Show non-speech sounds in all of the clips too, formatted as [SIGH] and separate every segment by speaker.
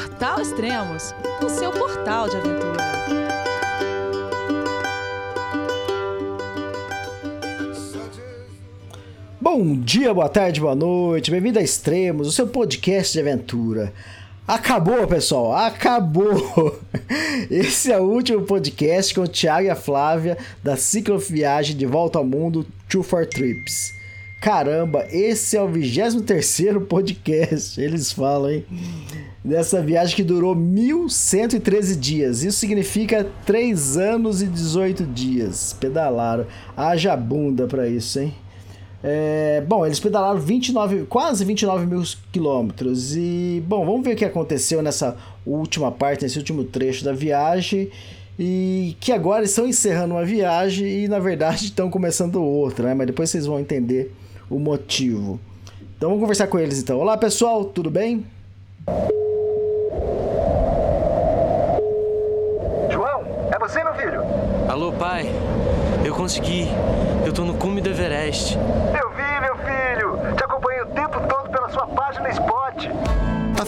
Speaker 1: Portal Extremos, o seu portal de aventura.
Speaker 2: Bom dia, boa tarde, boa noite, bem-vindo a Extremos, o seu podcast de aventura. Acabou, pessoal, acabou! [LAUGHS] Esse é o último podcast com o Thiago e a Flávia da Cicloviagem de Volta ao Mundo Two for Trips. Caramba, esse é o 23 podcast, eles falam, hein? Dessa viagem que durou 1.113 dias. Isso significa 3 anos e 18 dias. Pedalaram. Haja bunda pra isso, hein? É, bom, eles pedalaram 29, quase 29 mil quilômetros. E, bom, vamos ver o que aconteceu nessa última parte, nesse último trecho da viagem. E que agora estão encerrando uma viagem e, na verdade, [LAUGHS] estão começando outra, né? Mas depois vocês vão entender o motivo. Então vamos conversar com eles então. Olá pessoal, tudo bem?
Speaker 3: João, é você meu filho?
Speaker 4: Alô pai, eu consegui. Eu tô no cume do Everest.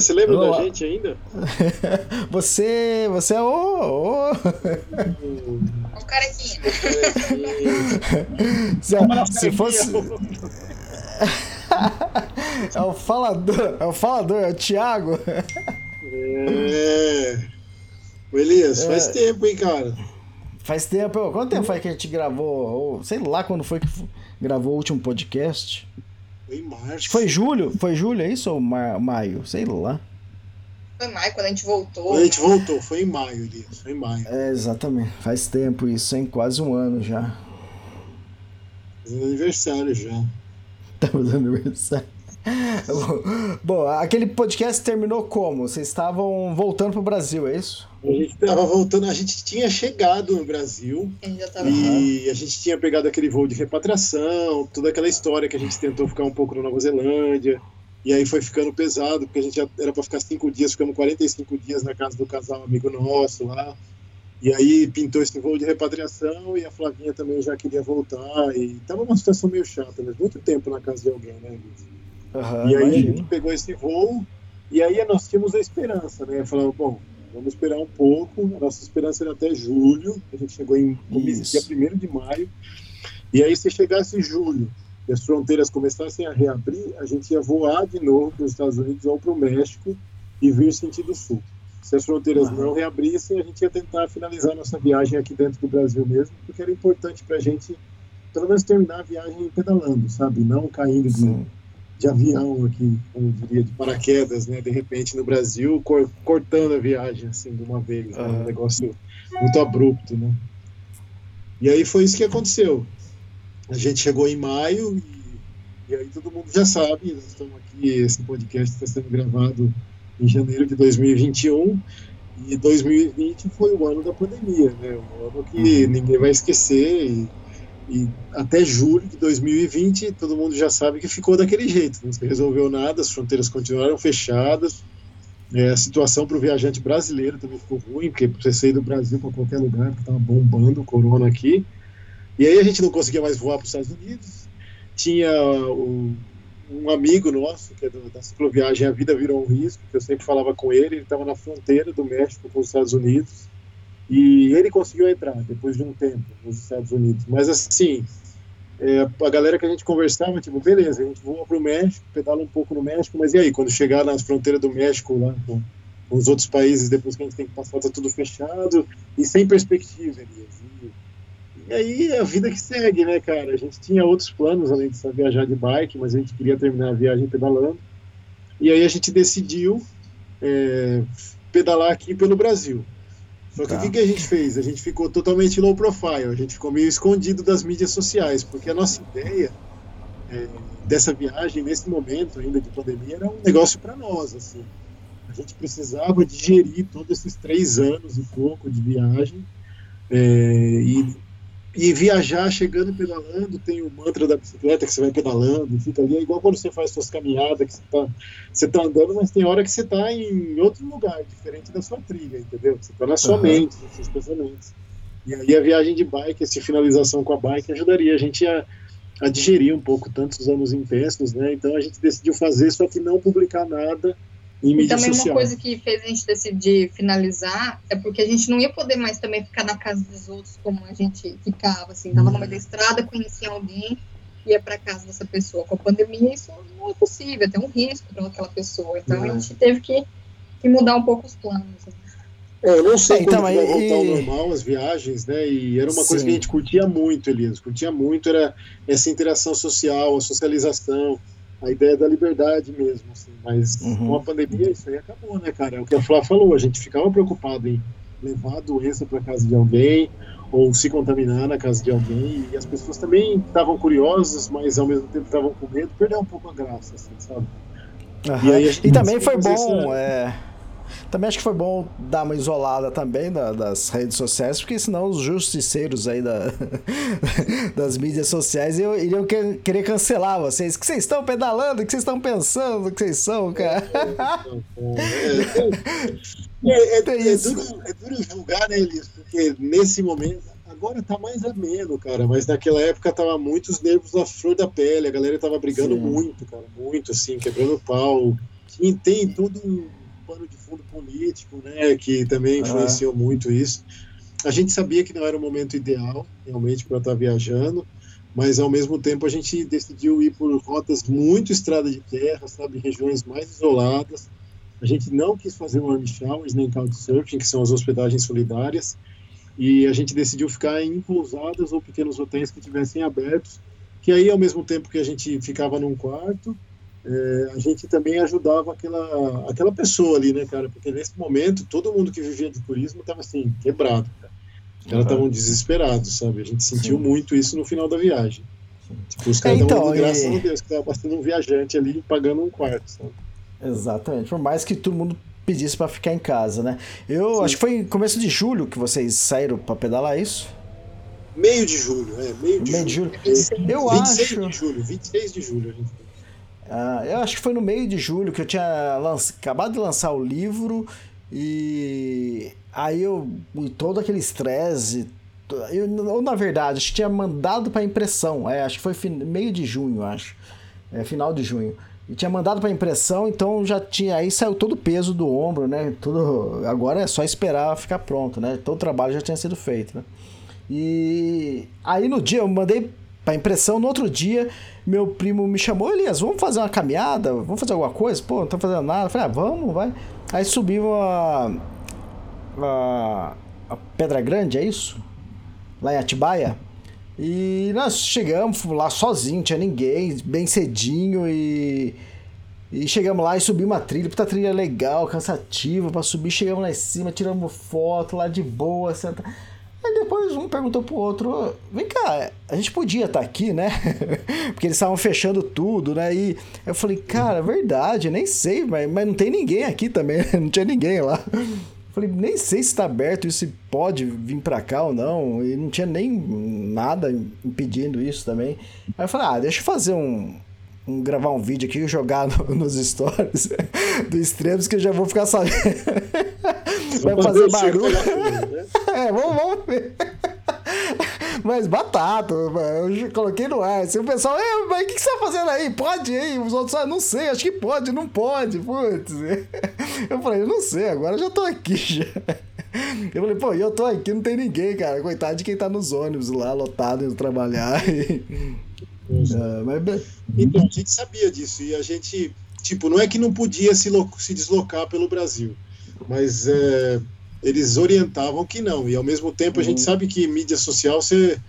Speaker 5: Você lembra
Speaker 2: Olá.
Speaker 5: da gente ainda? [LAUGHS]
Speaker 2: você, você é o. o-
Speaker 6: Um carequinha. [LAUGHS]
Speaker 2: se, se fosse. [LAUGHS] é o falador, é o falador, é o Thiago.
Speaker 5: É. Ô, Elias, faz
Speaker 2: É.
Speaker 5: tempo, hein, cara?
Speaker 2: Faz tempo, quanto tempo faz que a gente gravou? Ou, sei lá quando foi que gravou o último podcast.
Speaker 5: Foi em março.
Speaker 2: Foi julho, foi julho, é isso ou ma- maio? Sei lá.
Speaker 6: Foi maio quando a gente voltou.
Speaker 5: Quando a gente voltou, foi em maio, Elias. Foi em maio.
Speaker 2: É, exatamente. Faz tempo isso, hein? Quase um ano já.
Speaker 5: Fazendo aniversário já. [LAUGHS]
Speaker 2: Estamos no aniversário. [LAUGHS] Bom, aquele podcast terminou como? Vocês estavam voltando pro Brasil, é isso?
Speaker 5: A gente tava voltando, a gente tinha chegado no Brasil
Speaker 6: A gente já tava.
Speaker 5: e a gente tinha pegado aquele voo de repatriação, toda aquela história que a gente tentou ficar um pouco na Nova Zelândia. E aí foi ficando pesado, porque a gente já era para ficar cinco dias, ficamos 45 dias na casa do casal amigo nosso lá. E aí pintou esse voo de repatriação e a Flavinha também já queria voltar. E tava uma situação meio chata, mas muito tempo na casa de alguém, né? Luiz?
Speaker 2: Aham,
Speaker 5: E aí a gente pegou esse voo e aí nós tínhamos a esperança, né? Falamos, bom, vamos esperar um pouco. A nossa esperança era até julho. A gente chegou em
Speaker 2: Isso.
Speaker 5: dia 1 de maio. E aí se chegasse julho e as fronteiras começassem a reabrir, a gente ia voar de novo para os Estados Unidos ou para o México e vir sentido sul. Se as fronteiras não reabrissem, a gente ia tentar finalizar nossa viagem aqui dentro do Brasil mesmo, porque era importante para a gente, pelo menos, terminar a viagem pedalando, sabe? Não caindo de,
Speaker 2: Sim.
Speaker 5: De avião aqui, como diria, de paraquedas, né? De repente no Brasil, cor- cortando a viagem assim de uma vez, né? Um negócio muito abrupto, né? E aí foi isso que aconteceu. A gente chegou em maio e, e aí todo mundo já sabe, nós estamos aqui, esse podcast está sendo gravado em janeiro de 2021 e 2020 foi o ano da pandemia, né? Um ano que ninguém vai esquecer e e até julho de 2020, todo mundo já sabe que ficou daquele jeito. Não se resolveu nada, as fronteiras continuaram fechadas. É, a situação para o viajante brasileiro também ficou ruim, porque você sair do Brasil para qualquer lugar, que estava bombando o corona aqui. E aí a gente não conseguia mais voar para os Estados Unidos. Tinha o- um amigo nosso, que é do- da cicloviagem A Vida Virou um Risco, que eu sempre falava com ele, ele estava na fronteira do México com os Estados Unidos. E ele conseguiu entrar depois de um tempo nos Estados Unidos. Mas assim, é, a galera que a gente conversava, tipo, beleza, a gente voa para o México, pedala um pouco no México, mas e aí, quando chegar nas fronteiras do México lá com, com os outros países, depois que a gente tem que passar, tá tudo fechado e sem perspectiva, Elias. E, e aí a vida que segue, né, cara? A gente tinha outros planos além de viajar de bike, mas a gente queria terminar a viagem pedalando. E aí a gente decidiu é, pedalar aqui pelo Brasil. Só que
Speaker 2: Tá.
Speaker 5: o que, que a gente fez? A gente ficou totalmente low profile, a gente ficou meio escondido das mídias sociais, porque a nossa ideia é, dessa viagem, nesse momento ainda de pandemia, era um negócio para nós, assim. gente precisava digerir todos esses três anos e pouco de viagem é, e, e viajar chegando e pedalando. Tem o mantra da bicicleta que você vai pedalando, fica ali. É igual quando você faz suas caminhadas, que você está você tá andando, mas tem hora que você está em outro lugar, diferente da sua trilha, entendeu? Você está na sua
Speaker 2: Uhum.
Speaker 5: mente, nos seus pensamentos. E aí a viagem de bike, essa finalização com a bike, ajudaria a gente a, a digerir um pouco tantos anos intensos, né? Então a gente decidiu fazer, só que não publicar nada em
Speaker 6: E
Speaker 5: mídia
Speaker 6: também
Speaker 5: social.
Speaker 6: uma coisa que fez a gente decidir finalizar é porque a gente não ia poder mais também ficar na casa dos outros como a gente ficava, assim, tava no meio da estrada, conhecia alguém, ia para casa dessa pessoa. Com a pandemia isso não é possível, tem um risco para aquela pessoa. Então a
Speaker 5: É.
Speaker 6: gente teve que, que mudar um pouco os planos. né?
Speaker 5: É, eu não sei
Speaker 2: É, então,
Speaker 5: quando que vai
Speaker 2: aí-
Speaker 5: voltar ao
Speaker 2: e-
Speaker 5: normal as viagens, né? E era uma coisa
Speaker 2: Sim.
Speaker 5: que a gente curtia muito, Elias. Curtia muito era essa interação social, a socialização, a ideia da liberdade mesmo, assim. Mas
Speaker 2: Uhum.
Speaker 5: com a pandemia isso aí acabou, né, cara? É o que a Flá falou, a gente ficava preocupado em levar a doença para casa de alguém ou se contaminar na casa de alguém e as pessoas também estavam curiosas, mas ao mesmo tempo estavam com medo, perdeu um pouco a graça, assim, sabe?
Speaker 2: Aham.
Speaker 5: E aí
Speaker 2: E também foi bom,
Speaker 5: essa-
Speaker 2: é, também acho que foi bom dar uma isolada também da- das redes sociais, porque senão os justiceiros aí da, [LAUGHS] das mídias sociais iam- iriam que- querer cancelar vocês. O que vocês estão pedalando? O que vocês estão pensando? O que vocês são, cara?
Speaker 5: É, é, é,
Speaker 2: Tem
Speaker 5: é duro, é duro julgar, né, Elias? Porque nesse momento, agora tá mais ameno, cara, mas naquela época tava muito os nervos à flor da pele, a galera tava brigando
Speaker 2: Sim.
Speaker 5: muito, cara, muito, assim, quebrando pau. Tem todo um pano de fundo político, né, que também influenciou muito isso. A gente sabia que não era o momento ideal, realmente, para estar viajando, mas ao mesmo tempo a gente decidiu ir por rotas muito estrada de terra, sabe, regiões mais isoladas. A gente não quis fazer warm showers nem couchsurfing, que são as hospedagens solidárias, e a gente decidiu ficar em pousadas ou pequenos hotéis que tivessem abertos, que aí ao mesmo tempo que a gente ficava num quarto, eh, a gente também ajudava aquela aquela pessoa ali, né, cara? Porque nesse momento todo mundo que vivia de turismo estava assim quebrado, cara. Os caras
Speaker 2: Uhum.
Speaker 5: estavam desesperados, sabe? A gente sentiu
Speaker 2: Sim.
Speaker 5: muito isso no final da viagem. Tipo, os caras
Speaker 2: É,
Speaker 5: estavam
Speaker 2: então,
Speaker 5: dando graças
Speaker 2: e-
Speaker 5: a Deus que estava passando um viajante ali pagando um quarto, sabe?
Speaker 2: Exatamente. Por mais que todo mundo pedisse pra ficar em casa, né? Eu
Speaker 5: Sim.
Speaker 2: acho que foi em começo de julho que vocês saíram pra pedalar é isso?
Speaker 5: Meio de julho, é, meio de
Speaker 2: Meio de
Speaker 5: julho.
Speaker 2: julho. Eu
Speaker 5: 26
Speaker 2: acho.
Speaker 5: de julho, 26 de julho a gente foi.
Speaker 2: Ah, eu acho que foi no meio de julho que eu tinha acabado de lançar o livro e aí eu todo aquele estresse eu, ou na verdade acho que tinha mandado para impressão é, acho que foi fin- meio de junho acho. É, final de junho. E tinha mandado para impressão então já tinha aí saiu todo o peso do ombro né tudo agora é só esperar ficar pronto né todo o trabalho já tinha sido feito né. E aí no dia eu mandei pra impressão, no outro dia meu primo me chamou, Elias, vamos fazer uma caminhada, vamos fazer alguma coisa? Pô, não tô fazendo nada. Eu falei, ah, vamos, vai. Aí subimos a, a, a Pedra Grande, é isso? Lá em Atibaia. E nós chegamos lá sozinho, tinha ninguém, bem cedinho e... E chegamos lá e subimos uma trilha, puta trilha legal, cansativa pra subir. Chegamos lá em cima, tiramos foto lá de boa, senta... Aí depois um perguntou pro outro, "Ô, vem cá, a gente podia estar aqui, né? [LAUGHS] Porque eles estavam fechando tudo, né? E eu falei, cara, verdade, nem sei, mas, mas não tem ninguém aqui também, [LAUGHS] não tinha ninguém lá. Falei, nem sei se está aberto, isso se pode vir para cá ou não, e não tinha nem nada impedindo isso também. Aí eu falei, ah, deixa eu fazer um, um gravar um vídeo aqui e jogar no- [LAUGHS] nos stories do Extremos que eu já vou ficar sabendo. Vai fazer barulho.
Speaker 5: né? [LAUGHS]
Speaker 2: É, vamos, vamos ver. [LAUGHS] Mas batata, eu coloquei no ar. Assim, o pessoal, é, mas o que, que você tá fazendo aí? Pode ir? Os outros, ah, não sei, acho que pode, não pode, putz. [LAUGHS] Eu falei, eu não sei, agora eu já tô aqui já. Eu falei, pô, e eu tô aqui, não tem ninguém, cara. Coitado de quem tá nos ônibus lá, lotado, indo trabalhar. Ah, mas, be-
Speaker 5: Então, a gente sabia disso e a gente, tipo, não é que não podia se, se deslocar pelo Brasil, mas é, eles orientavam que não. E ao mesmo tempo a gente
Speaker 2: Uhum.
Speaker 5: sabe que mídia social você,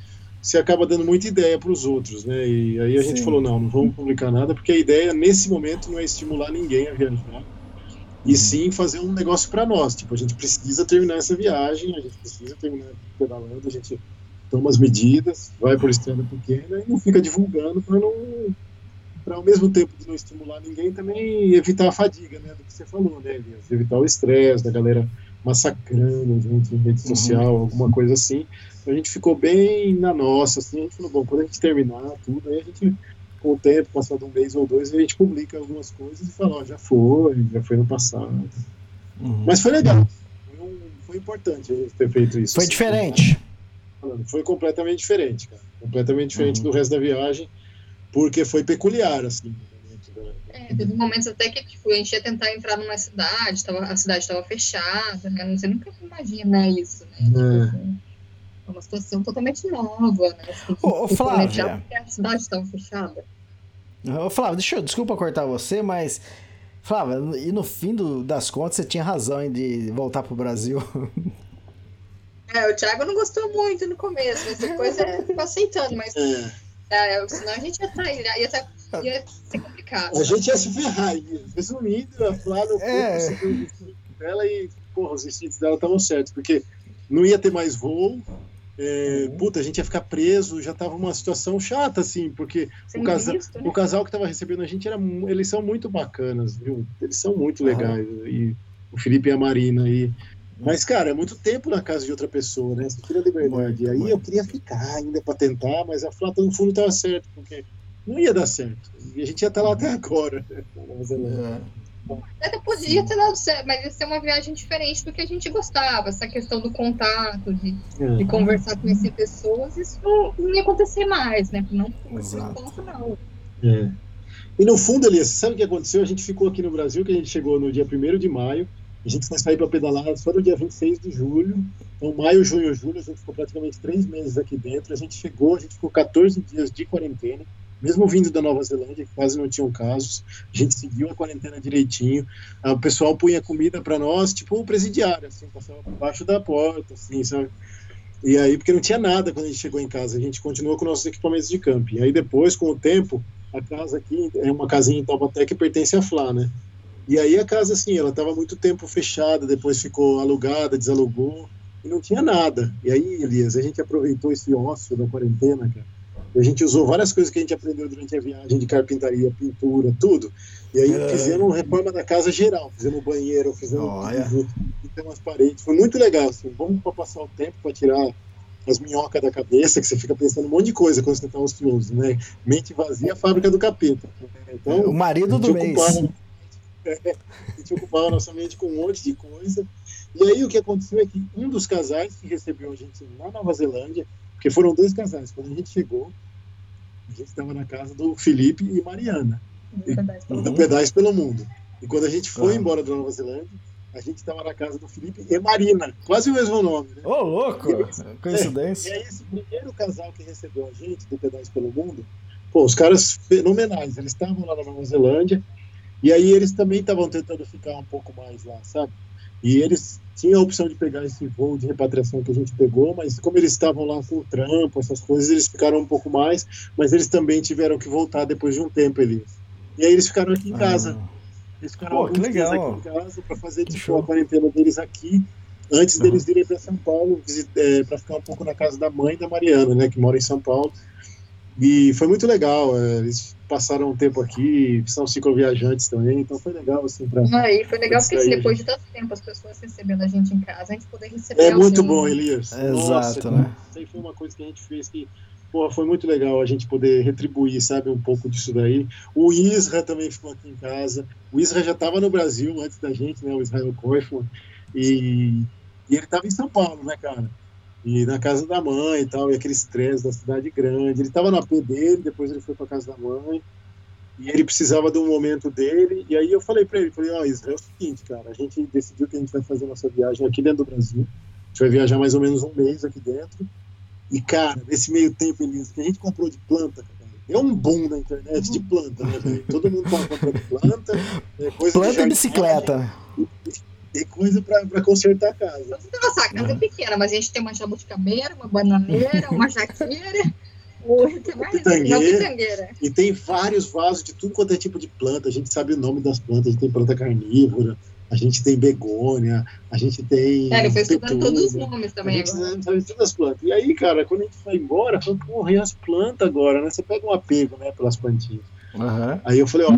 Speaker 5: você acaba dando muita ideia para os outros, né? E aí a gente
Speaker 2: Sim.
Speaker 5: falou, não, não vamos publicar nada, porque a ideia nesse momento não é estimular ninguém a viajar. E sim fazer um negócio para nós. Tipo, a gente precisa terminar essa viagem, a gente precisa terminar pedalando, a gente toma as medidas, vai por estrada pequena e não fica divulgando para não para ao mesmo tempo de não estimular ninguém, também evitar a fadiga, né? Do que você falou, né, Elias? Evitar o estresse da galera massacrando a gente em rede social, uhum. alguma coisa assim. Então, a gente ficou bem na nossa, assim, a gente falou, bom, quando a gente terminar tudo, aí a gente, com o tempo, passado um mês ou dois, a gente publica algumas coisas e fala, ó, já foi, já foi no passado. Uhum. Mas foi legal, foi, um, foi, importante ter feito isso.
Speaker 2: Foi assim, diferente.
Speaker 5: Foi completamente diferente, cara. Completamente diferente uhum. do resto da viagem, porque foi peculiar, assim.
Speaker 6: É, teve momentos até que tipo, a gente ia tentar entrar numa cidade, tava, a cidade estava fechada, né? Você nunca imagina isso, né? É. Tipo, é uma situação totalmente nova, né? Assim,
Speaker 2: ô, ô Flávia.
Speaker 6: a cidade estava fechada.
Speaker 2: Ô, Flávia, deixa eu, desculpa cortar você, mas. Flávia, e no fim do, das contas você tinha razão em de voltar pro Brasil. [LAUGHS]
Speaker 6: É, o Thiago não gostou muito no começo, mas depois é, [LAUGHS] ficou aceitando, mas. É. É, senão a gente ia estar. Tá, ia, ia, tá, ia ser complicado.
Speaker 5: A gente ia se ferrar. Resumindo, a Flávia é. dela e, porra, os instintos dela estavam certos, porque não ia ter mais voo. É, uhum. Puta, a gente ia ficar preso, já tava uma situação chata, assim, porque o, casa, visto, né? o casal que tava recebendo a gente, era, eles são muito bacanas, viu? Eles são muito legais. Uhum. E o Felipe e a Marina. E, mas, cara, é muito tempo na casa de outra pessoa, né? Você tira liberdade. E aí eu queria ficar ainda para tentar, mas a Flata no fundo estava certo, porque não ia dar certo. E a gente ia estar lá até agora.
Speaker 6: Né? É. Até podia ter dado certo, mas ia ser uma viagem diferente do que a gente gostava. Essa questão do contato, de, é. de conversar, conhecer pessoas, isso não, não ia acontecer mais, né? Não por enquanto, não.
Speaker 5: É. E no fundo, Elias, sabe o que aconteceu? A gente ficou aqui no Brasil, que a gente chegou no dia 1 de maio, a gente vai sair para pedalar só no dia 26 de julho. Então, maio, junho, julho, a gente ficou praticamente três meses aqui dentro. A gente chegou, a gente ficou 14 dias de quarentena, mesmo vindo da Nova Zelândia, que quase não tinham casos. A gente seguiu a quarentena direitinho. Ah, o pessoal punha comida para nós, tipo o presidiário, assim, passava por baixo da porta, assim, sabe? E aí, porque não tinha nada quando a gente chegou em casa, a gente continuou com nossos equipamentos de camping. E aí, depois, com o tempo, a casa aqui é uma casinha em Taubaté que pertence à Flá, né? E aí a casa, assim, ela estava muito tempo fechada, depois ficou alugada, desalugou, e não tinha nada. E aí, Elias, a gente aproveitou esse ócio da quarentena, cara. E a gente usou várias coisas que a gente aprendeu durante a viagem de carpintaria, pintura, tudo. E aí é. fizemos reforma da casa geral, fizemos banheiro, fizemos oh, pintamos as paredes. Foi muito legal, assim, bom para passar o tempo, para tirar as minhocas da cabeça, que você fica pensando um monte de coisa quando você está ocioso, né? Mente vazia, fábrica do capeta.
Speaker 2: Então, o marido do mês. Ocupava, [LAUGHS]
Speaker 5: a gente ocupava nossa mente com um monte de coisa. E aí o que aconteceu é que um dos casais que recebeu a gente na Nova Zelândia, porque foram dois casais, quando a gente chegou, a gente estava na casa do Felipe e Mariana, do Pedais pelo Mundo. E quando a gente foi ah. embora da Nova Zelândia, a gente estava na casa do Felipe e Marina, quase o mesmo nome. Né?
Speaker 2: Ô, oh, louco! Coincidência.
Speaker 5: É, [LAUGHS] e aí, esse primeiro casal que recebeu a gente do Pedais pelo Mundo, pô, os caras fenomenais. Eles estavam lá na Nova Zelândia, e aí eles também estavam tentando ficar um pouco mais lá, sabe? E eles tinham a opção de pegar esse voo de repatriação que a gente pegou, mas como eles estavam lá com o trampo, essas coisas, eles ficaram um pouco mais, mas eles também tiveram que voltar depois de um tempo, eles. E aí eles ficaram aqui em casa. Ah. Eles ficaram Pô, alguns dias aqui em casa para fazer tipo, a quarentena deles aqui, antes deles virem para São Paulo, é, para ficar um pouco na casa da mãe da Mariana, né, que mora em São Paulo. E foi muito legal. É, eles passaram um tempo aqui, são cicloviajantes também, então foi legal, assim, pra.
Speaker 6: Ah, e foi legal porque depois de tanto tempo as pessoas recebendo a gente em casa, a gente poder receber.
Speaker 5: É muito bom, Elias.
Speaker 2: É Nossa, exato, né?
Speaker 5: Isso aí foi uma coisa que a gente fez que. Porra, foi muito legal a gente poder retribuir, sabe, um pouco disso daí. O Isra também ficou aqui em casa. O Isra já estava no Brasil antes da gente, né? O Israel Koifman. E, e ele estava em São Paulo, né, cara? E na casa da mãe e tal, e aquele estresse da cidade grande. Ele estava na AP dele, depois ele foi para casa da mãe, e ele precisava de um momento dele. E aí eu falei para ele, falei, ó, oh, Israel, é o seguinte, cara, a gente decidiu que a gente vai fazer nossa viagem aqui dentro do Brasil. A gente vai viajar mais ou menos um mês aqui dentro. E, cara, nesse meio tempo, Elisa, que a gente comprou de planta, cara, é um boom na internet de planta, né, Todo mundo tá comprando planta. É coisa
Speaker 2: planta e bicicleta.
Speaker 5: Ter coisa para consertar a casa.
Speaker 6: Nossa, a casa é pequena, mas a gente tem uma jabuticabeira, uma bananeira, uma jaqueira. [LAUGHS]
Speaker 5: Pitangueira, e tem vários vasos de tudo quanto é tipo de planta. A gente sabe o nome das plantas. A gente tem planta carnívora, a gente tem begônia, a gente tem.
Speaker 6: É, eu fui estudando todos os nomes também.
Speaker 5: A gente agora. sabe todas as plantas. E aí, cara, quando a gente foi embora, falou, porra, e as plantas agora, né? Você pega um apego, né, pelas plantinhas.
Speaker 2: Aham.
Speaker 5: Aí eu falei, ó,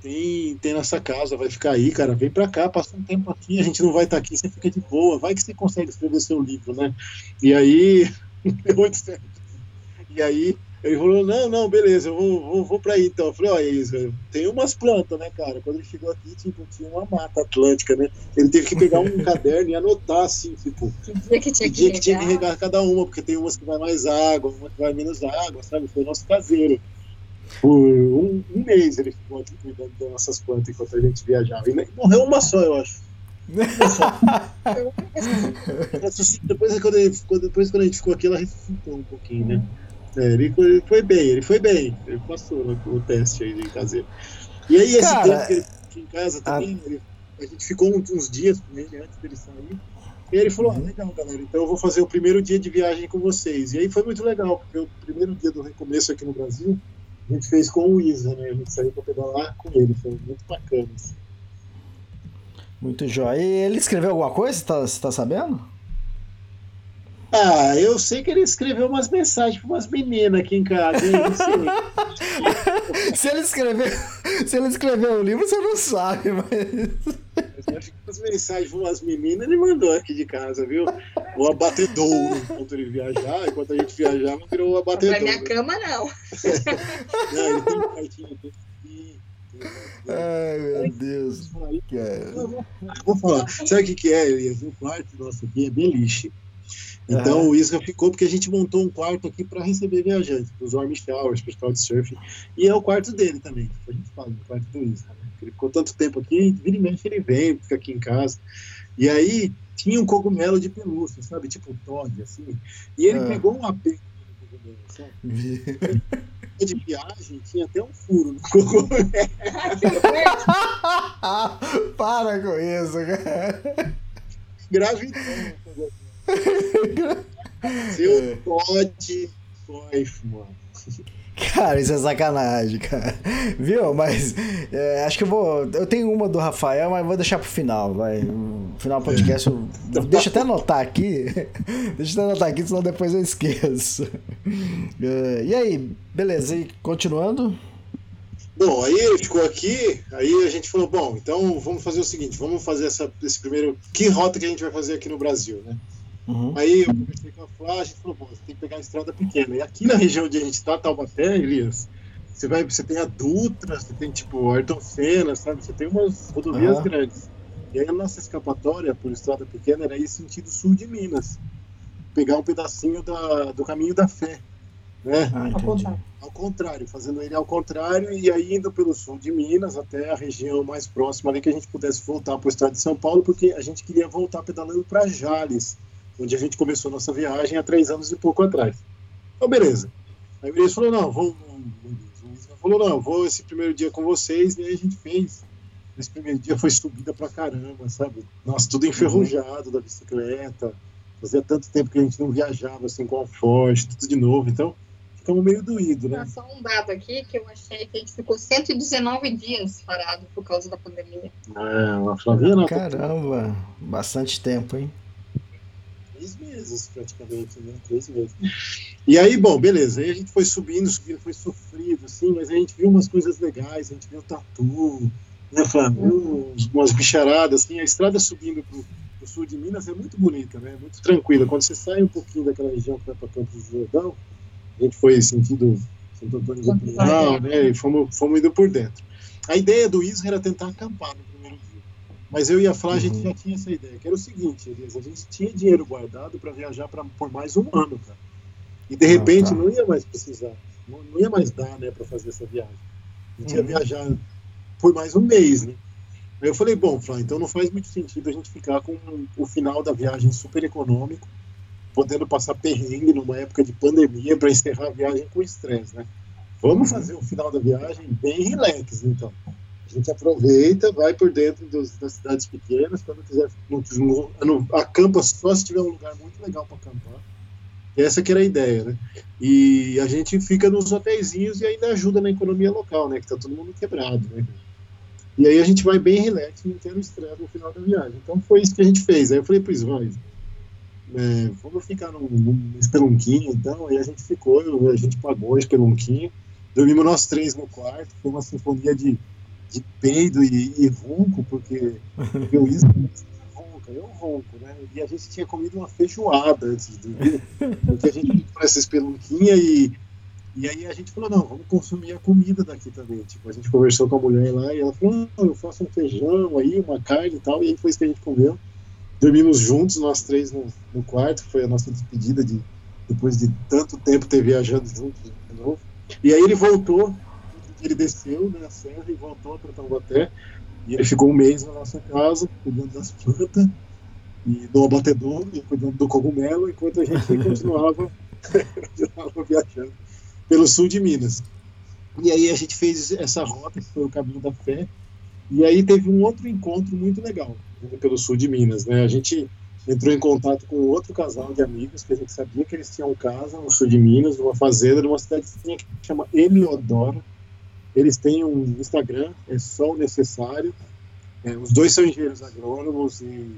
Speaker 5: tem, tem nessa casa, vai ficar aí, cara, vem pra cá, passa um tempo aqui, a gente não vai estar aqui, você fica de boa, vai que você consegue escrever seu livro, né? E aí, [LAUGHS] deu muito certo. E aí, ele falou, não, não, beleza, eu vou, vou, vou pra aí então. Eu falei, olha isso, tem umas plantas, né, cara? Quando ele chegou aqui, tipo, tinha uma mata atlântica, né? Ele teve que pegar um [LAUGHS] caderno e anotar, assim, tipo,
Speaker 6: Que dia que tinha
Speaker 5: que
Speaker 6: que,
Speaker 5: dia que tinha que
Speaker 6: regar.
Speaker 5: regar cada uma, porque tem umas que vai mais água, uma que vai menos água, sabe? Foi o nosso caseiro. Por um, um mês ele ficou aqui cuidando das nossas plantas enquanto a gente viajava. E morreu uma só, eu acho. [LAUGHS] Depois, quando ele, depois quando a gente ficou aqui, ela ressuscitou um pouquinho, né? É, ele, foi, ele foi bem, ele foi bem. Ele passou no, no teste aí de caseiro. E aí, esse
Speaker 2: Cara,
Speaker 5: tempo que ele ficou aqui em casa também, ele- a gente ficou uns, uns dias com ele antes dele sair. E aí ele falou, ah, legal, galera, então eu vou fazer o primeiro dia de viagem com vocês. E aí foi muito legal, porque o primeiro dia do recomeço aqui no Brasil, a gente fez com o Isa, né? A gente saiu pra pedalar com ele, foi muito bacana. assim.
Speaker 2: Muito jóia. E ele escreveu alguma coisa? Você tá, você tá sabendo?
Speaker 5: Ah, eu sei que ele escreveu umas mensagens para umas meninas aqui em casa? Não. [LAUGHS]
Speaker 2: Se ele escreveu, se ele escreveu o livro, você não sabe, mas.
Speaker 5: Mas acho que umas mensagens para umas meninas ele mandou aqui de casa, viu? O abatedouro, enquanto ele viajar, enquanto a gente viajava, virou o
Speaker 6: Pra
Speaker 5: abatedouro.
Speaker 6: minha cama, não.
Speaker 5: Não, ele tem cartinha, aqui,
Speaker 2: Ai, meu Deus. Cara.
Speaker 5: eu vou- Vou falar. Sabe o que, que é, Elias? O quarto nosso aqui é beliche. Então
Speaker 2: Aham.
Speaker 5: o Isra ficou porque a gente montou um quarto aqui para receber viajantes, para os warm showers, para o de surf. E é o quarto dele também. A gente fala do quarto do Isra. Né? Ele ficou tanto tempo aqui, vira e mexe ele vem, fica aqui em casa. E aí tinha um cogumelo de pelúcia, sabe? Tipo Todd, assim. E ele
Speaker 2: Ah.
Speaker 5: pegou um sabe? De viagem tinha até um furo no cogumelo. [LAUGHS]
Speaker 2: Para com isso, cara.
Speaker 5: Gravidão. Seu Todd foi, mano.
Speaker 2: Cara, isso é sacanagem, cara. Viu? Mas é, acho que eu vou. Eu tenho uma do Rafael, mas vou deixar pro final, vai. No final do podcast. Eu, [LAUGHS] deixa eu até anotar aqui. [LAUGHS] Deixa eu até anotar aqui, senão depois eu esqueço. É, e aí, beleza? E continuando?
Speaker 5: Bom, aí ele ficou aqui, aí a gente falou, bom, então vamos fazer o seguinte, vamos fazer essa, esse primeiro. Que rota que a gente vai fazer aqui no Brasil, né?
Speaker 2: Uhum.
Speaker 5: Aí eu conversei com a Flá, a gente falou, bom, você tem que pegar a estrada pequena. E aqui na região onde a gente tá, Taubaté, Elias, você vai, você tem a Dutra, você tem tipo Ayrton Senna, sabe? Você tem umas rodovias
Speaker 2: Aham.
Speaker 5: grandes. E aí a nossa escapatória por estrada pequena era ir sentido sul de Minas. Pegar um pedacinho da, do caminho da fé. Né?
Speaker 2: Ah, entendi.
Speaker 5: Ao contrário, fazendo ele ao contrário e aí indo pelo sul de Minas até a região mais próxima ali que a gente pudesse voltar para o estado de São Paulo, porque a gente queria voltar pedalando para Jales, onde a gente começou nossa viagem há três anos e pouco atrás. Então, beleza. Aí o Elias falou: não, vou. Falou: não, vou esse primeiro dia com vocês, e aí a gente fez. Esse primeiro dia foi subida pra caramba, sabe? Nossa, tudo enferrujado da bicicleta. Fazia tanto tempo que a gente não viajava assim com a Forte, tudo de novo. Então, ficamos meio doídos, né?
Speaker 6: Só um dado aqui que eu achei que a gente ficou 119 dias parado por causa da pandemia.
Speaker 5: Ah, a Flavinha não.
Speaker 2: Caramba, bastante tempo, hein?
Speaker 5: Três meses, praticamente, né? Três meses. E aí, bom, beleza. Aí a gente foi subindo, subindo, foi sofrido, assim, mas a gente viu umas coisas legais, a gente viu tatu, né, Flávio? Umas bicharadas, assim. A estrada subindo pro, pro sul de Minas é muito bonita, né? Muito tranquila. Quando você sai um pouquinho daquela região que vai para Campos do Jordão, a gente foi sentido Santo Antônio do Pinhal, né? E fomos, fomos indo por dentro. A ideia do Isra era tentar acampar no dia. Mas eu e a Flá, a gente
Speaker 2: Uhum.
Speaker 5: já tinha essa ideia, que era o seguinte, Elias, a gente tinha dinheiro guardado para viajar pra, por mais um ano, cara. E de
Speaker 2: Ah,
Speaker 5: repente
Speaker 2: tá.
Speaker 5: não ia mais precisar, não, não ia mais dar, né, para fazer essa viagem. A gente ia
Speaker 2: Uhum.
Speaker 5: viajar por mais um mês, né? Aí eu falei, bom, Flá, então não faz muito sentido a gente ficar com o final da viagem super econômico, podendo passar perrengue numa época de pandemia para encerrar a viagem com estresse, né? Vamos fazer o final da viagem bem relax, então. A gente aproveita, vai por dentro dos- das cidades pequenas, quando quiser, não, não, acampa só se tiver um lugar muito legal para acampar. Essa que era a ideia, né? E a gente fica nos hotéisinhos e ainda ajuda na economia local, né? Que tá todo mundo quebrado, né? E aí a gente vai bem relax, não tendo estresse no final da viagem. Então foi isso que a gente fez. Aí eu falei pro Ismael, é, vamos ficar num, num espelunquinho, então. Aí a gente ficou, a gente pagou o espelunquinho. Dormimos nós três no quarto, foi uma sinfonia de, de peido e, e ronco, porque eu isso ronca, eu ronco, né? E a gente tinha comido uma feijoada antes de dormir, porque a gente para essa espelunquinha e, e aí a gente falou, não, vamos consumir a comida daqui também. Tipo, a gente conversou com a mulher lá e ela falou, não, eu faço um feijão aí, uma carne e tal, e aí foi isso que a gente comeu. Dormimos juntos, nós três no, no quarto, foi a nossa despedida de depois de tanto tempo ter viajando juntos de novo. E aí ele voltou, ele desceu né, a serra e voltou para Taubaté. E ele ficou um mês na nossa casa, cuidando das plantas e do abatedor, e cuidando do cogumelo, enquanto a gente [LAUGHS] continuava, [LAUGHS] continuava viajando pelo sul de Minas. E aí a gente fez essa rota, que foi o Caminho da Fé, e aí teve um outro encontro muito legal, pelo sul de Minas. Né? A gente entrou em contato com outro casal de amigos, que a gente sabia que eles tinham casa no sul de Minas, numa fazenda, numa cidadezinha que chama Eliodoro. Eles têm um Instagram, é só o necessário. É, os dois são engenheiros agrônomos e,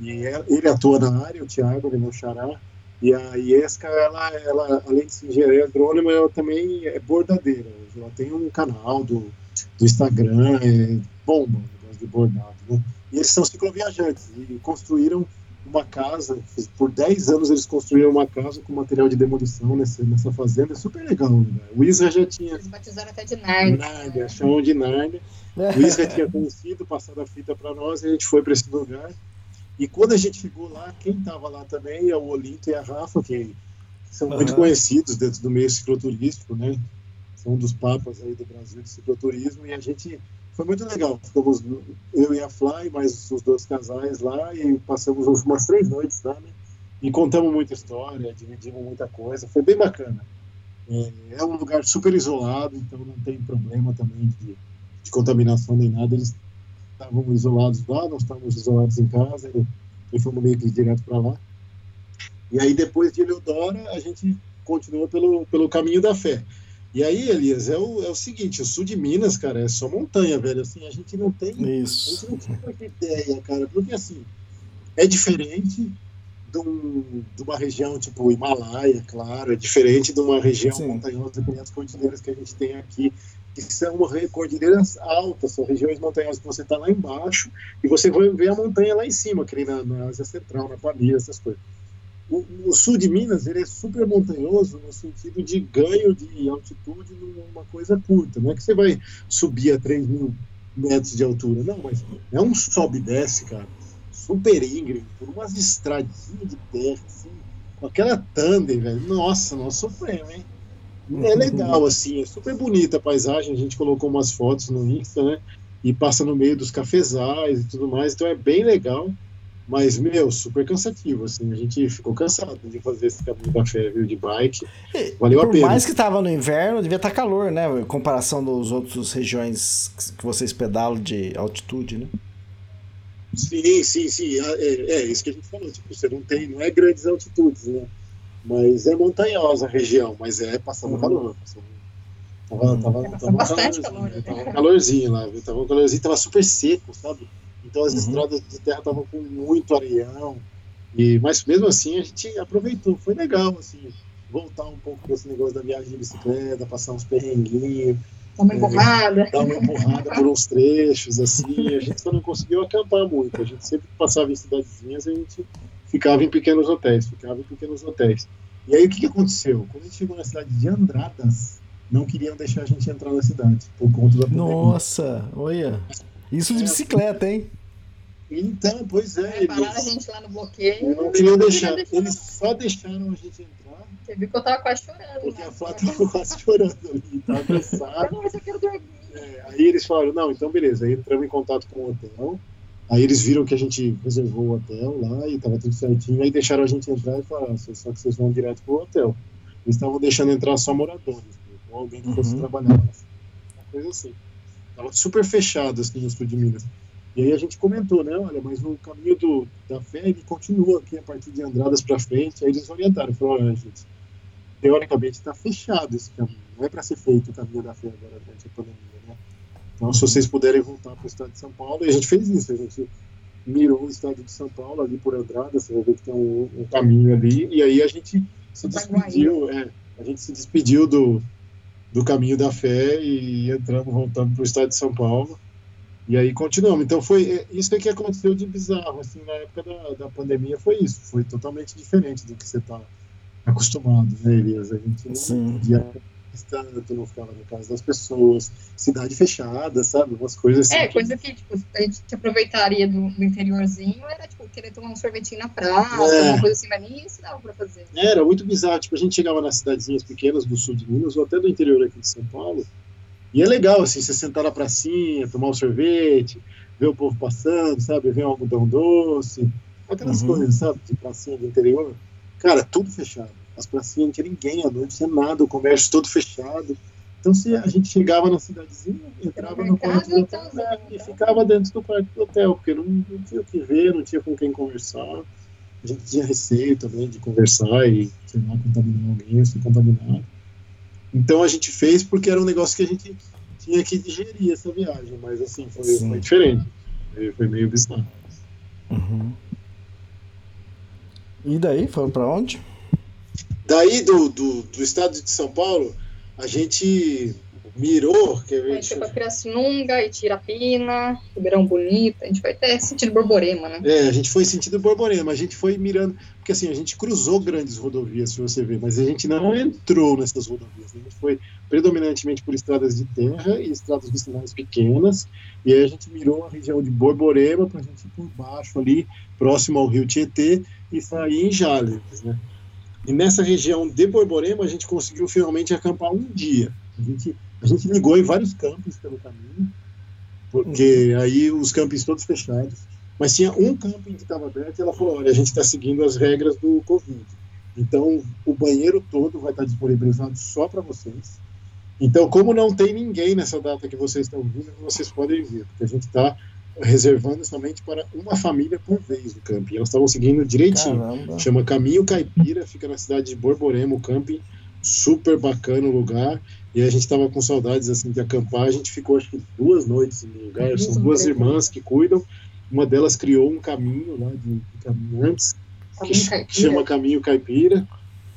Speaker 5: e é, ele atua na área, o Tiago, ele é meu xará. E a Iesca, ela, ela, além de ser engenheira agrônoma, ela também é bordadeira. Ela tem um canal do, do Instagram, é bomba, de bordado. Né? E eles são cicloviajantes e construíram uma casa, por 10 anos eles construíram uma casa com material de demolição nessa, nessa fazenda, é super legal. Né? O Isra já tinha.
Speaker 6: Eles batizaram até de Nárnia.
Speaker 5: Nárnia, chamam de Nárnia. O Isra tinha conhecido, passado a fita para nós, e a gente foi para esse lugar. E quando a gente chegou lá, quem estava lá também é o Olinto e a Rafa, que são uhum. muito conhecidos dentro do meio cicloturístico, né? São um dos papas aí do Brasil de cicloturismo, e a gente foi muito legal. Ficamos eu e a Fly, mais os dois casais lá, e passamos umas três noites lá, né? E contamos muita história, dividimos muita coisa, foi bem bacana. É, é um lugar super isolado, então não tem problema também de, de contaminação nem nada. Eles estavam isolados lá, nós estávamos isolados em casa, e, e fomos meio que direto para lá. E aí, depois de Eleodora, a gente continuou pelo, pelo caminho da fé. E aí, Elias, é o, é o seguinte, o sul de Minas, cara, é só montanha, velho. Assim, a gente não tem.
Speaker 2: Isso.
Speaker 5: A gente não tem ideia, cara. Porque assim, é diferente de, um, de uma região tipo Himalaia, claro, é diferente de uma região Sim. montanhosa com as cordilheiras que a gente tem aqui, que são cordilheiras altas, são regiões montanhosas que você está lá embaixo e você vai ver a montanha lá em cima, que na, na Ásia Central, na Pamira, essas coisas. O, o, sul de Minas ele é super montanhoso no sentido de ganho de altitude numa coisa curta. Não é que você vai subir a 3 mil metros de altura, não, mas é um sobe e desce, cara, super íngreme, por umas estradinhas de terra, assim, com aquela tandem, velho. Nossa, nossa supremo, hein? É legal, assim, é super bonita a paisagem. A gente colocou umas fotos no Insta, né? E passa no meio dos cafezais e tudo mais, então é bem legal. Mas, meu, super cansativo, assim, a gente ficou cansado de fazer esse caminho da fé, viu, de bike. Valeu
Speaker 2: Por
Speaker 5: a pena.
Speaker 2: Por mais que tava no inverno, devia estar tá calor, né? Em comparação dos outros regiões que vocês pedalam de altitude, né?
Speaker 5: Sim, sim, sim. É, é, é, isso que a gente falou. Tipo, você não tem, não é grandes altitudes, né? Mas é montanhosa a região, mas é passando uhum. calor. Passando, tava, tava, tava, tava bastante calor. Né? Tava um calorzinho lá, viu? Tava um calorzinho, tava super seco, sabe? Então as uhum. estradas de terra estavam com muito areião. E, mas mesmo assim a gente aproveitou, foi legal, assim, voltar um pouco desse negócio da viagem de bicicleta, passar uns perrenguinhos.
Speaker 6: Dar uma empurrada.
Speaker 5: É, dar uma empurrada por uns trechos, assim. A gente só não conseguiu acampar muito. A gente sempre passava em cidadezinhas e a gente ficava em pequenos hotéis, ficava em pequenos hotéis. E aí o que, que aconteceu? Quando a gente chegou na cidade de Andradas, não queriam deixar a gente entrar na cidade, por conta da
Speaker 2: pandemia. Nossa, olha. Isso de bicicleta, hein?
Speaker 5: Então, pois é.
Speaker 6: Eles... Pararam a gente lá no bloqueio.
Speaker 5: Não queriam deixar. deixar. Eles só deixaram a gente entrar.
Speaker 6: Você viu que eu tava quase chorando.
Speaker 5: Porque né? a Flá tava quase chorando ali, tava cansado.
Speaker 6: Não, mas eu quero dormir.
Speaker 5: É, aí eles falaram, não, então beleza. Aí entramos em contato com o hotel. Aí eles viram que a gente reservou o hotel lá e tava tudo certinho. Aí deixaram a gente entrar e falaram, só que vocês vão direto pro hotel. Eles estavam deixando entrar só moradores, ou alguém que fosse uhum. trabalhar. Uma coisa assim. Tava super fechado assim no sul de Minas. E aí a gente comentou, né? Olha, mas o caminho do, da fé ele continua aqui a partir de Andradas para frente. Aí eles orientaram, falaram, olha, gente, teoricamente está fechado esse caminho. Não é para ser feito o caminho da fé agora durante a pandemia, né? Então, se vocês puderem voltar para o estado de São Paulo, e a gente fez isso, a gente mirou o estado de São Paulo ali por Andradas, você vai ver que tem um, um caminho ali, e aí a gente se despediu, é, a gente se despediu do, do caminho da fé e entramos, voltamos para o estado de São Paulo. E aí continuamos. Então foi é, isso é que aconteceu de bizarro, assim, na época da, da pandemia foi isso, foi totalmente diferente do que você está acostumado, né, Elias? A gente não
Speaker 2: Sim.
Speaker 5: podia tanto, não ficava na casa das pessoas, cidade fechada, sabe? Umas coisas assim.
Speaker 6: É,
Speaker 5: que-
Speaker 6: coisa que tipo, a gente aproveitaria do, do interiorzinho era tipo, querer tomar um sorvetinho na praça,
Speaker 5: É.
Speaker 6: uma coisa assim, mas nem isso dava pra fazer.
Speaker 5: Era muito bizarro. Tipo, a gente chegava nas cidadezinhas pequenas do sul de Minas ou até do interior aqui de São Paulo. E é legal, assim, você sentar na pracinha, tomar um sorvete, ver o povo passando, sabe? Ver um algodão doce, aquelas
Speaker 2: Uhum.
Speaker 5: coisas, sabe? De pracinha do interior. Cara, tudo fechado. As pracinhas não tinha ninguém à noite, não tinha nada, o comércio todo fechado. Então, se a gente chegava na cidadezinha, entrava no quarto do hotel né, e ficava dentro do quarto do hotel, porque não, não tinha o que ver, não tinha com quem conversar. A gente tinha receio também de conversar e, sei lá, contaminar alguém ou ser contaminado. Então a gente fez porque era um negócio que a gente tinha que digerir essa viagem, mas assim, foi, foi diferente. Foi, meio bizarro.
Speaker 2: Uhum. E daí, foram pra onde?
Speaker 5: Daí do, do, do estado de São Paulo, a gente mirou, quer
Speaker 6: A
Speaker 5: ver,
Speaker 6: gente foi
Speaker 5: deixa
Speaker 6: pra Pirassununga, Itirapina, Ribeirão Bonito, a gente foi até sentido Borborema, né?
Speaker 5: É, a gente foi sentido Borborema, a gente foi mirando, porque assim, a gente cruzou grandes rodovias, se você ver, mas a gente não entrou nessas rodovias, a gente foi predominantemente por estradas de terra e estradas vicinais pequenas, e aí a gente mirou a região de Borborema para a gente ir por baixo ali, próximo ao rio Tietê, e sair em Jales, né? E nessa região de Borborema, a gente conseguiu finalmente acampar um dia. A gente, a gente ligou em vários campos pelo caminho, porque aí os campos todos fechados. Mas tinha um camping que estava aberto e ela falou: olha, a gente está seguindo as regras do Covid. Então, o banheiro todo vai estar disponibilizado só para vocês. Então, como não tem ninguém nessa data que vocês estão vindo, vocês podem vir, porque a gente está reservando somente para uma família por vez o camping. Elas estavam seguindo direitinho.
Speaker 2: Caramba.
Speaker 5: Chama Caminho Caipira, fica na cidade de Borborema, o camping, super bacana o lugar. E a gente estava com saudades assim de acampar. A gente ficou acho que duas noites no lugar. São duas irmãs que cuidam. Uma delas criou um caminho lá de, de caminhantes que,
Speaker 6: Caipira.
Speaker 5: chama Caminho Caipira.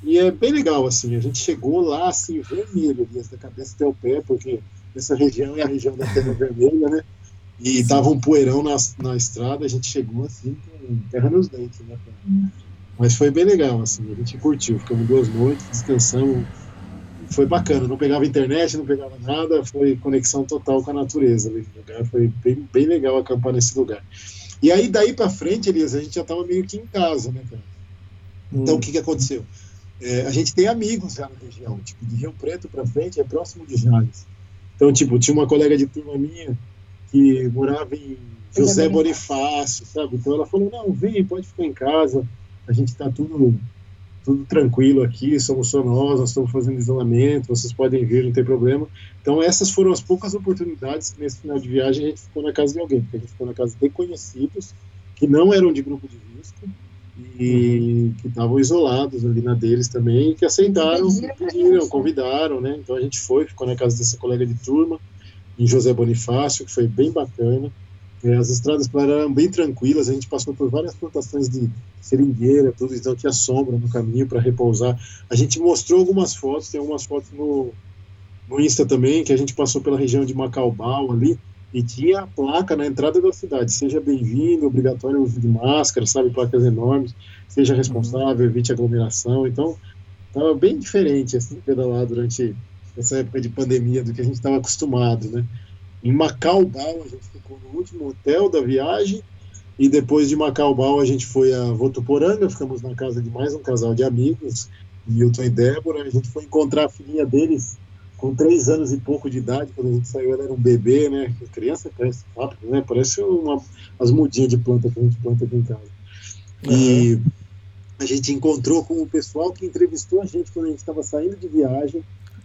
Speaker 5: E é bem legal, assim, a gente chegou lá, assim, vermelho, da cabeça até o pé, porque essa região é a região da terra vermelha, né? E tava um poeirão na, na estrada, a gente chegou, assim, com terra nos dentes, né? cara? Mas foi bem legal, assim, a gente curtiu, ficamos duas noites, descansamos, foi bacana, não pegava internet, não pegava nada, foi conexão total com a natureza ali no lugar, foi bem, bem legal acampar nesse lugar. E aí, daí pra frente, Elias, a gente já tava meio que em casa, né, cara? Então, o que que aconteceu? É, a gente tem amigos já na região, tipo, de Rio Preto pra frente é próximo de Jales. Então, tipo, tinha uma colega de turma minha que morava em José
Speaker 6: José
Speaker 5: Bonifácio, sabe? Então ela falou, não, vem, pode ficar em casa, a gente tá tudo, tudo tranquilo aqui, somos só nós, nós estamos fazendo isolamento, vocês podem vir, não tem problema. Então essas foram as poucas oportunidades que nesse final de viagem a gente ficou na casa de alguém, porque a gente ficou na casa de conhecidos que não eram de grupo de risco e que estavam isolados ali na deles também, que aceitaram,
Speaker 6: Pediram gente.
Speaker 5: convidaram, né? Então a gente foi, ficou na casa dessa colega de turma, em José Bonifácio, que foi bem bacana. É, as estradas eram bem tranquilas, a gente passou por várias plantações de seringueira, tudo, então tinha sombra no caminho para repousar. A gente mostrou algumas fotos, tem algumas fotos no, no Insta também, que a gente passou pela região de Macaubal ali, e tinha a placa na entrada da cidade, seja bem-vindo, obrigatório o uso de máscara, sabe, placas enormes, seja responsável, evite aglomeração, então estava bem diferente assim pedalar durante essa época de pandemia do que a gente estava acostumado, né? Em Macaubal a gente ficou no último hotel da viagem e depois de Macaubal a gente foi a Votuporanga, ficamos na casa de mais um casal de amigos, Milton e Débora, a gente foi encontrar a filhinha deles com três anos e pouco de idade, quando a gente saiu ela era um bebê, né? A criança cresce rápido, né? Parece uma, as mudinhas de planta que a gente planta aqui em casa. E a gente encontrou com o pessoal que entrevistou a gente quando a gente estava saindo de viagem,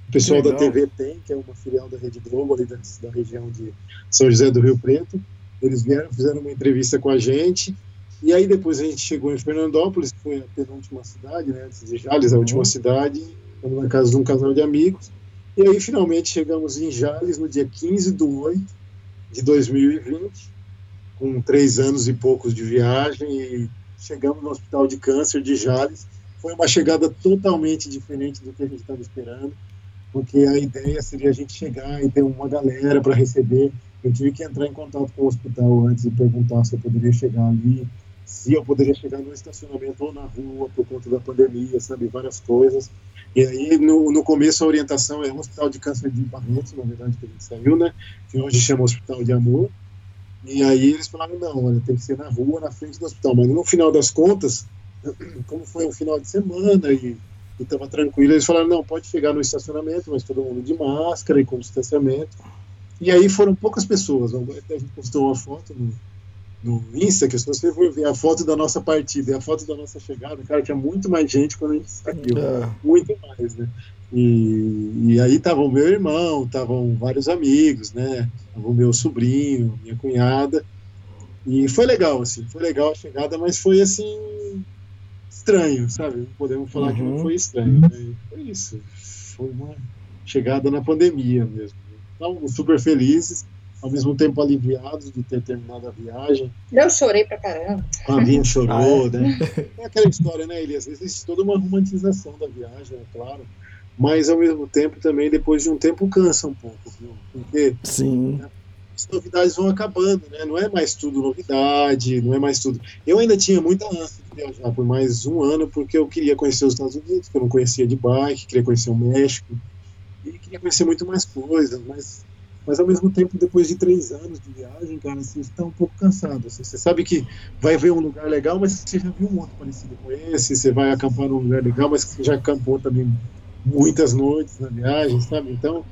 Speaker 5: o pessoal da. TV Tem, que é uma filial da Rede Globo ali da, da região de São José do Rio Preto. Eles vieram, fizeram uma entrevista com a gente. E aí depois a gente chegou em Fernandópolis, que foi a penúltima cidade, né? Antes de Jales, a última cidade, fomos na casa de um casal de amigos. E aí finalmente chegamos em Jales no dia 15 de 8 de 2020, com três anos e poucos de viagem, e chegamos no Hospital de Câncer de Jales. Foi uma chegada totalmente diferente do que a gente estava esperando porque a ideia seria a gente chegar e ter uma galera para receber. Eu tive que entrar em contato com o hospital antes e perguntar se eu poderia chegar ali, se eu poderia chegar no estacionamento ou na rua por conta da pandemia, sabe, várias coisas. E aí, no, no começo, a orientação é o Hospital de Câncer de Barretos, na verdade, que a gente saiu, né, que hoje chama Hospital de Amor. E aí eles falaram, não, olha, tem que ser na rua, na frente do hospital. Mas no final das contas, [CLEARS THROAT] como foi um final de semana e estava tranquilo, eles falaram, não, pode chegar no estacionamento, mas todo mundo de máscara e com distanciamento. E aí foram poucas pessoas. A gente postou uma foto no, no Insta, que se você for ver a foto da nossa partida e a foto da nossa chegada, cara, tinha muito mais gente quando a gente saiu.
Speaker 2: É.
Speaker 5: Muito mais, né? E, e aí tava o meu irmão, estavam vários amigos, né? Tava o meu sobrinho, minha cunhada. E foi legal, assim, foi legal a chegada, mas foi assim estranho, sabe? Não podemos falar que não
Speaker 2: Uhum.
Speaker 5: foi estranho. Né? Foi isso. Foi uma chegada na pandemia mesmo. Estávamos super felizes, ao mesmo tempo aliviados de ter terminado a viagem.
Speaker 6: Eu chorei pra caramba.
Speaker 5: A Vinha [LAUGHS]
Speaker 2: Ah,
Speaker 5: chorou, né? É aquela história, né, Elias? Existe toda uma romantização da viagem, é claro. Mas, ao mesmo tempo, também, depois de um tempo, cansa um pouco, viu? Porque
Speaker 2: Sim.
Speaker 5: As novidades vão acabando, né? Não é mais tudo novidade, não é mais tudo. Eu ainda tinha muita ânsia de viajar por mais um ano, porque eu queria conhecer os Estados Unidos, que eu não conhecia de bike, queria conhecer o México, e queria conhecer muito mais coisas, mas, mas ao mesmo tempo, depois de três anos de viagem, cara, você está um pouco cansado. assim. Você sabe que vai ver um lugar legal, mas você já viu um outro parecido com esse, você vai acampar num lugar legal, mas você já acampou também muitas noites na viagem, sabe? Então,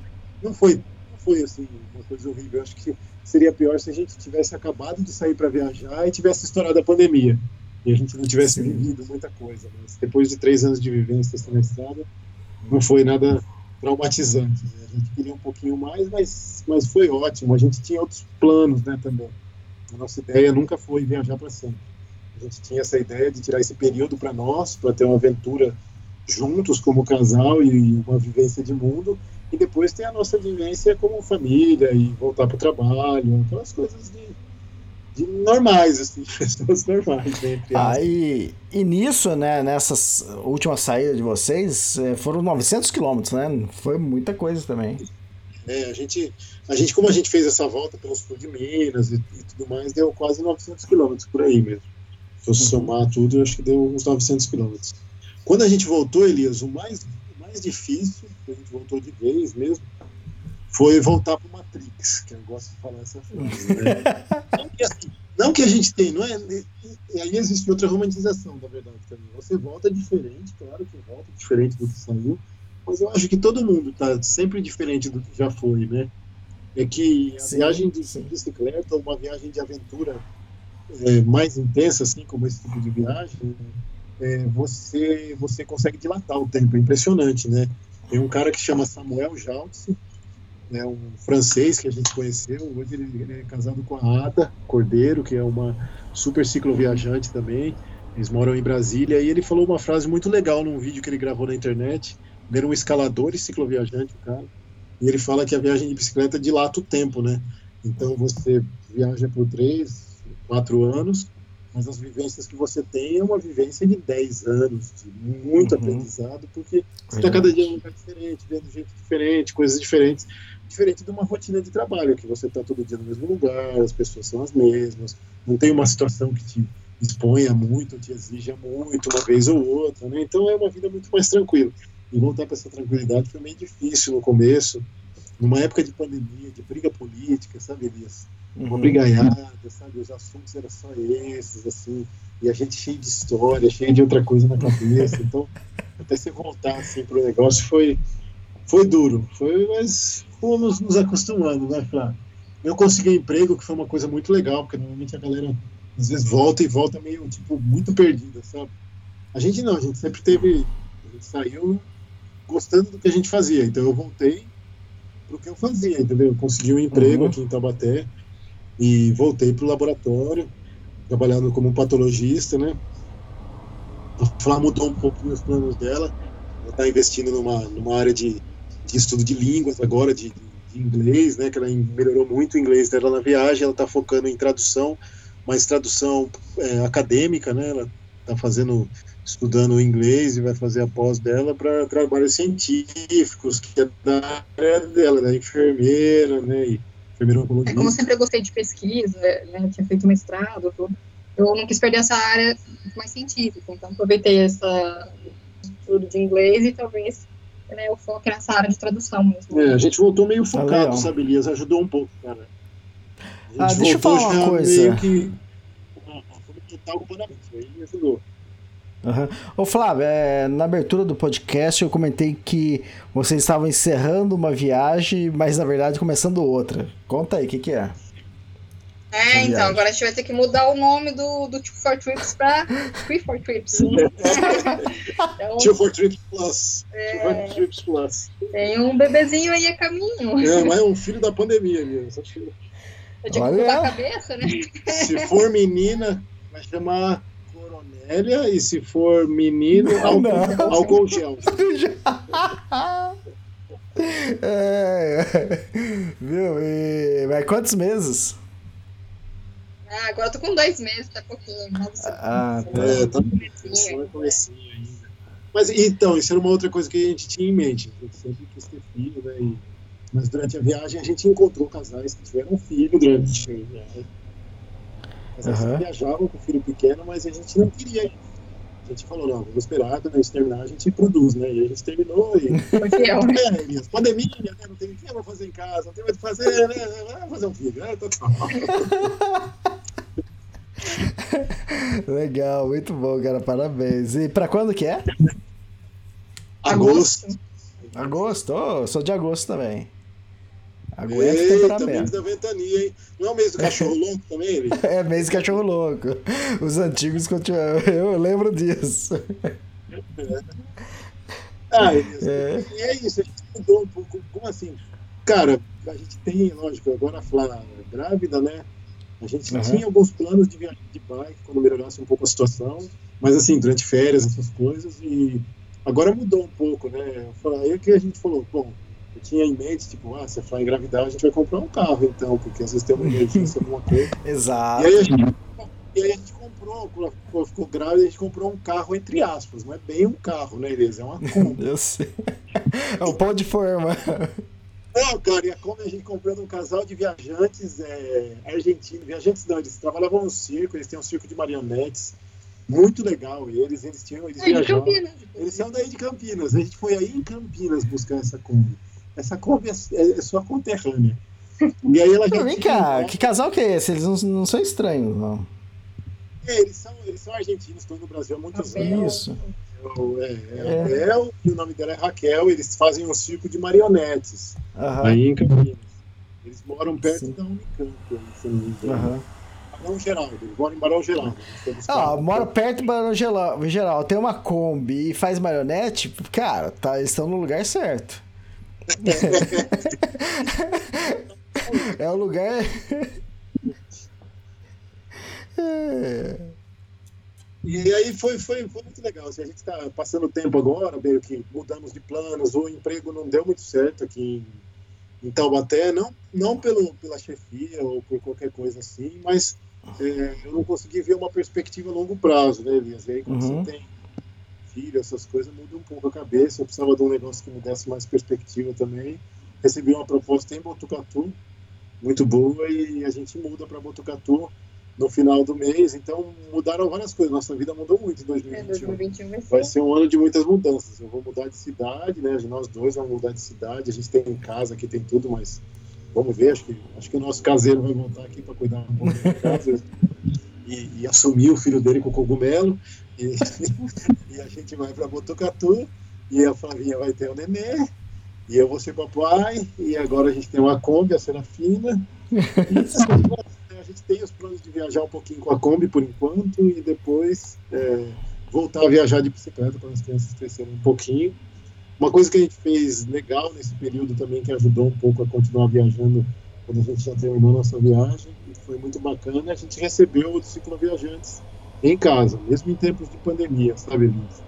Speaker 5: não foi, foi assim, uma coisa horrível. Eu acho que seria pior se a gente tivesse acabado de sair para viajar e tivesse estourado a pandemia. E a gente não tivesse
Speaker 2: Sim.
Speaker 5: vivido muita coisa. Mas depois de três anos de vivência na estrada, não foi nada traumatizante. né? A gente queria um pouquinho mais, mas, mas foi ótimo. A gente tinha outros planos né, também. A nossa ideia nunca foi viajar para sempre. A gente tinha essa ideia de tirar esse período para nós, para ter uma aventura juntos como casal e uma vivência de mundo e depois ter a nossa vivência como família e voltar para o trabalho, aquelas coisas de, de normais, assim, [LAUGHS] pessoas normais, né.
Speaker 2: Aí, e nisso, né, nessas últimas saídas de vocês, eh, foram 900 quilômetros, né? Foi muita coisa também.
Speaker 5: É, a gente, a gente, como a gente fez essa volta pelo sul de Minas e, e tudo mais, deu quase 900 quilômetros por aí mesmo. Se eu somar tudo, eu acho que deu uns 900 quilômetros. Quando a gente voltou, Elias, o mais, mais difícil, que a gente voltou de vez mesmo, foi voltar para Matrix, que eu gosto de falar essa frase. Né? [LAUGHS] não, que, assim, não que a gente tem, não é? E, aí existe outra romantização, da verdade, também. Você volta diferente, claro que volta diferente do que saiu, mas eu acho que todo mundo está sempre diferente do que já foi, né? É que a
Speaker 2: Sim,
Speaker 5: viagem de
Speaker 2: sim.
Speaker 5: bicicleta, uma viagem de aventura é, mais intensa, assim como esse tipo de viagem, é, você você consegue dilatar o tempo, é impressionante, né? Tem um cara que chama Samuel Jaltz, né, um francês que a gente conheceu, hoje ele, ele é casado com a Ada Cordeiro, que é uma super cicloviajante também, eles moram em Brasília, e ele falou uma frase muito legal num vídeo que ele gravou na internet, ele era um escalador e cicloviajante, o cara, e ele fala que a viagem de bicicleta dilata o tempo, né? Então você viaja por três, quatro anos, mas as vivências que você tem é uma vivência de 10 anos, de muito
Speaker 2: Uhum.
Speaker 5: aprendizado, porque você está cada dia em um lugar diferente, vendo gente diferente, coisas diferentes, diferente de uma rotina de trabalho, que você está todo dia no mesmo lugar, as pessoas são as mesmas, não tem uma situação que te exponha muito, te exija muito, uma vez ou outra, né? Então é uma vida muito mais tranquila. E voltar para essa tranquilidade foi meio difícil no começo, numa época de pandemia, de briga política, sabe, Elias? uma
Speaker 2: Uhum.
Speaker 5: brigaiada, sabe? Os assuntos eram só esses, assim, e a gente cheio de história, cheio de outra coisa na cabeça. [LAUGHS] Então, até você voltar assim pro negócio foi, foi duro, foi, mas fomos nos acostumando, né, Flávio? Eu consegui emprego, que foi uma coisa muito legal, porque normalmente a galera às vezes volta e volta meio, tipo, muito perdida, sabe? A gente não, a gente sempre teve, a gente saiu gostando do que a gente fazia, então eu voltei pro que eu fazia, entendeu? Eu consegui um emprego
Speaker 2: Uhum.
Speaker 5: aqui em Taubaté, e voltei para o laboratório, trabalhando como patologista, né? A Flá mudou um pouco os planos dela, ela está investindo numa, numa área de, de estudo de línguas agora, de, de inglês, né? Que ela melhorou muito o inglês dela na viagem, ela está focando em tradução, mas tradução é, acadêmica, né? Ela tá fazendo, estudando inglês e vai fazer a pós dela para trabalhos científicos, que é da área dela, da enfermeira, né? E enfermeira
Speaker 6: É
Speaker 5: oncologista.
Speaker 6: como eu sempre gostei de pesquisa, né, tinha feito mestrado, tudo. Eu não quis perder essa área mais científica, então aproveitei essa estudo de inglês e talvez né, eu foque nessa área de tradução mesmo.
Speaker 5: É, a gente voltou meio focado,
Speaker 2: legal.
Speaker 5: sabe, Elias? Ajudou um pouco, cara. A
Speaker 2: Ah,
Speaker 5: gente
Speaker 2: deixa eu
Speaker 5: voltou
Speaker 2: falar uma
Speaker 5: já
Speaker 2: coisa.
Speaker 5: Meio que. Foi total comportamento, aí me ajudou.
Speaker 2: Aham. Ô Flávio, é, na abertura do podcast eu comentei que vocês estavam encerrando uma viagem, mas na verdade começando outra. Conta aí, o que, que é?
Speaker 6: É,
Speaker 2: viagem.
Speaker 6: então, agora a gente vai ter que mudar o nome do, do Two for Trips para Three for Trips. então, [LAUGHS]
Speaker 5: Two for Trips Plus.
Speaker 6: É.
Speaker 5: Two for Trips Plus.
Speaker 6: tem um bebezinho aí a caminho.
Speaker 5: É, mas é um filho da pandemia mesmo. só que
Speaker 6: Eu tinha que mudar a cabeça, né?
Speaker 5: Se for menina, vai chamar Coronélia, e se for menino, álcool gel. [LAUGHS]
Speaker 2: É, viu? E, mas quantos meses?
Speaker 6: Ah, agora eu tô com dois meses, tá pouquinho.
Speaker 2: Ah, tá.
Speaker 5: É, tá é comecinho ainda. Mas então, isso era uma outra coisa que a gente tinha em mente. A gente sempre quis ter filho, né? Mas durante a viagem a gente encontrou casais que tiveram filho durante a viagem.
Speaker 2: Aham.
Speaker 5: que viajavam com filho pequeno, mas a gente não queria. isso. A gente falou, não, vamos esperar, quando a gente terminar, a gente produz, né? E a gente terminou e. [LAUGHS]
Speaker 6: Foi fiel?
Speaker 5: É, Elias, pandemia, né? Não tem o que eu vou fazer em casa, não tem mais o que fazer, né? Vamos fazer um filho, né? Total. [LAUGHS]
Speaker 2: Legal, muito bom, cara. Parabéns. E pra quando que é?
Speaker 5: Agosto.
Speaker 2: Agosto? Oh, sou de agosto também. Aguenta o
Speaker 5: Eita, mês
Speaker 2: temperamento.
Speaker 5: da ventania, hein? Não é o mês do cachorro [LAUGHS] louco também, ele?
Speaker 2: É mês de cachorro louco. Os antigos continuam. [LAUGHS] Eu lembro disso.
Speaker 5: Ah, Elias,
Speaker 2: É.
Speaker 5: e é isso, a gente mudou um pouco. Como assim? Cara, a gente tem, lógico, agora a Flá grávida, né? A gente
Speaker 2: Aham.
Speaker 5: tinha alguns planos de viagem de bike quando melhorasse um pouco a situação, mas assim, durante férias, essas coisas, e agora mudou um pouco, né? Aí que a gente falou, bom, eu tinha em mente, tipo, ah, se a Flá engravidar, a gente vai comprar um carro então, porque às vezes tem uma emergência, [LAUGHS] alguma coisa.
Speaker 2: Exato.
Speaker 5: E aí a gente, e aí a gente comprou, quando ela ficou grávida, a gente comprou um carro entre aspas, não é bem um carro, né, Elisa? É uma Kombi. [LAUGHS]
Speaker 2: Eu sei. É o pão de forma.
Speaker 5: Não, cara, e a Kombi a gente comprou de um casal de viajantes é, argentinos. Viajantes não, eles trabalhavam no circo, eles têm um circo de marionetes. Muito legal eles, eles tinham, eles
Speaker 6: É, de
Speaker 5: viajavam.
Speaker 6: Campinas.
Speaker 5: Eles são daí de Campinas. A gente foi aí em Campinas buscar essa Kombi. Essa Kombi é, é, sua conterrânea. E aí ela
Speaker 2: Vem cá, que casal que é esse? Eles não, não são estranhos, não.
Speaker 5: É, eles são, eles são argentinos, estão no Brasil há muitos
Speaker 6: Abel.
Speaker 5: anos.
Speaker 2: Isso.
Speaker 5: É, é,
Speaker 2: É.
Speaker 5: Abel, e o nome dela é Raquel, eles fazem um circo de marionetes
Speaker 2: Aham.
Speaker 5: aí em Campinas. Eles moram perto
Speaker 2: Sim.
Speaker 5: da Unicamp, aí, se não me engano. Barão Geraldo, eles moram em Barão Geraldo. Eles
Speaker 2: Ah, moro perto do Barão Geral, geral, tem uma Kombi e faz marionete, cara, tá, eles estão no lugar certo. [LAUGHS] é o lugar. É.
Speaker 5: E aí foi, foi, foi muito legal. assim, a gente está passando tempo agora, meio que mudamos de planos, o emprego não deu muito certo aqui em, em Taubaté, não, não pelo, pela chefia ou por qualquer coisa assim, mas é, eu não consegui ver uma perspectiva a longo prazo, né, Elias? E aí quando
Speaker 2: Uhum.
Speaker 5: você tem filho, essas coisas, muda um pouco a cabeça. Eu precisava de um negócio que me desse mais perspectiva também. Recebi uma proposta em Botucatu, muito boa, e a gente muda para Botucatu no final do mês. Então mudaram várias coisas. Nossa vida mudou muito em
Speaker 6: É,
Speaker 5: 2021.
Speaker 6: 2021 vai ser.
Speaker 5: Vai ser um ano de muitas mudanças. Eu vou mudar de cidade, né? Nós dois vamos mudar de cidade. A gente tem casa aqui, tem tudo, mas vamos ver. Acho que, acho que o nosso caseiro vai voltar aqui para cuidar um pouco da casa e, e assumir o filho dele com cogumelo. E, [LAUGHS] e a gente vai para Botucatu e a Flavinha vai ter o nenê. E eu vou ser papai. E agora a gente tem uma Kombi, a Serafina. E [LAUGHS] a gente tem os planos de viajar um pouquinho com a Kombi por enquanto e depois é, voltar a viajar de bicicleta quando as crianças crescerem um pouquinho. Uma coisa que a gente fez legal nesse período também, que ajudou um pouco a continuar viajando quando a gente já terminou nossa viagem, e foi muito bacana, a gente recebeu o cicloviajantes em casa, mesmo em tempos de pandemia, sabe, Luiz?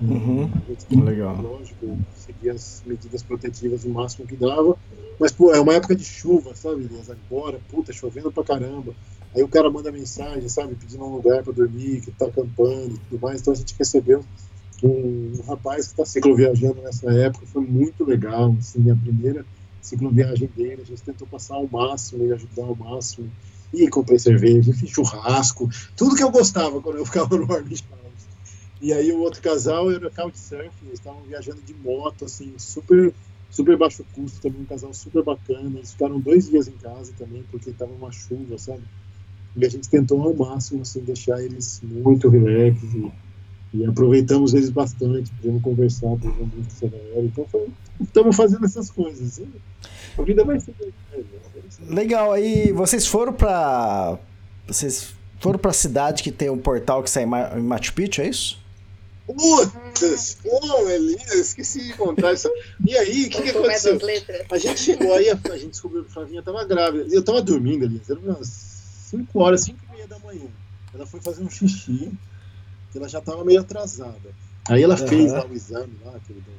Speaker 2: Uhum.
Speaker 5: Gente
Speaker 2: Legal.
Speaker 5: Lógico, seguir as medidas protetivas o máximo que dava, mas, pô, é uma época de chuva, sabe, Elias? Agora, puta, chovendo pra caramba. Aí o cara manda mensagem, sabe, pedindo um lugar para dormir, que tá acampando e tudo mais. Então a gente recebeu um, um rapaz que está cicloviajando nessa época, foi muito legal, assim, a primeira cicloviagem dele, a gente tentou passar ao máximo e ajudar ao máximo. E comprei cerveja, fiz churrasco, tudo que eu gostava quando eu ficava no Orleans E aí o outro casal era Couchsurfing, eles estavam viajando de moto, assim, super super baixo custo também, um casal super bacana. Eles ficaram dois dias em casa também, porque estava uma chuva, sabe? E a gente tentou ao máximo, assim, deixar eles muito relax e, e aproveitamos eles bastante, podemos conversar, podemos muito. Então, estamos fazendo essas coisas. A vida vai ser.
Speaker 2: Legal, aí vocês foram para vocês foram para a cidade que tem um portal que sai em Machu Picchu, é isso?
Speaker 5: Putz, pô, Elias, esqueci de contar isso. E aí, o que, que aconteceu? A gente chegou aí, a, a gente descobriu que a Flavinha tava grávida. Eu tava dormindo, Elias, era umas 5 horas, 5 e meia da manhã. Ela foi fazer um xixi, ela já tava meio atrasada. Aí ela uhum. fez lá o exame, lá, aquele da,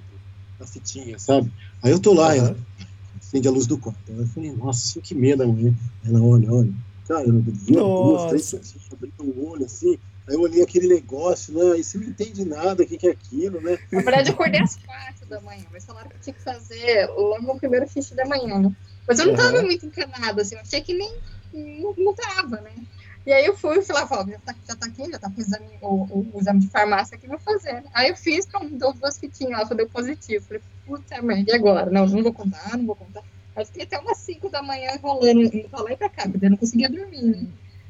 Speaker 5: da fitinha, sabe? Aí eu tô lá, uhum. ela acende a luz do quarto. Eu falei, nossa, 5 e meia da manhã. Ela, olha, olha. Cara, eu vi duas, três abrindo o olho assim. Aí eu olhei aquele negócio, né? E você não entende nada, o que, que é aquilo, né?
Speaker 6: Na verdade, eu acordei às quatro da manhã, mas falaram que tinha que fazer logo no primeiro xixi da manhã, né? Mas eu não tava uhum. muito encanada, assim, eu achei que nem não, não tava, né? E aí eu fui e falei, ó, já tá, já tá aqui, já tá com o exame, o, o, o exame de farmácia aqui, vou fazer. Aí eu fiz, então, deu duas fitinhas lá, só deu positivo. Falei, puta merda, e agora? Não, não vou contar, não vou contar. Aí fiquei até umas 5 da manhã enrolando, indo pra lá e pra cá, porque eu não conseguia dormir, né?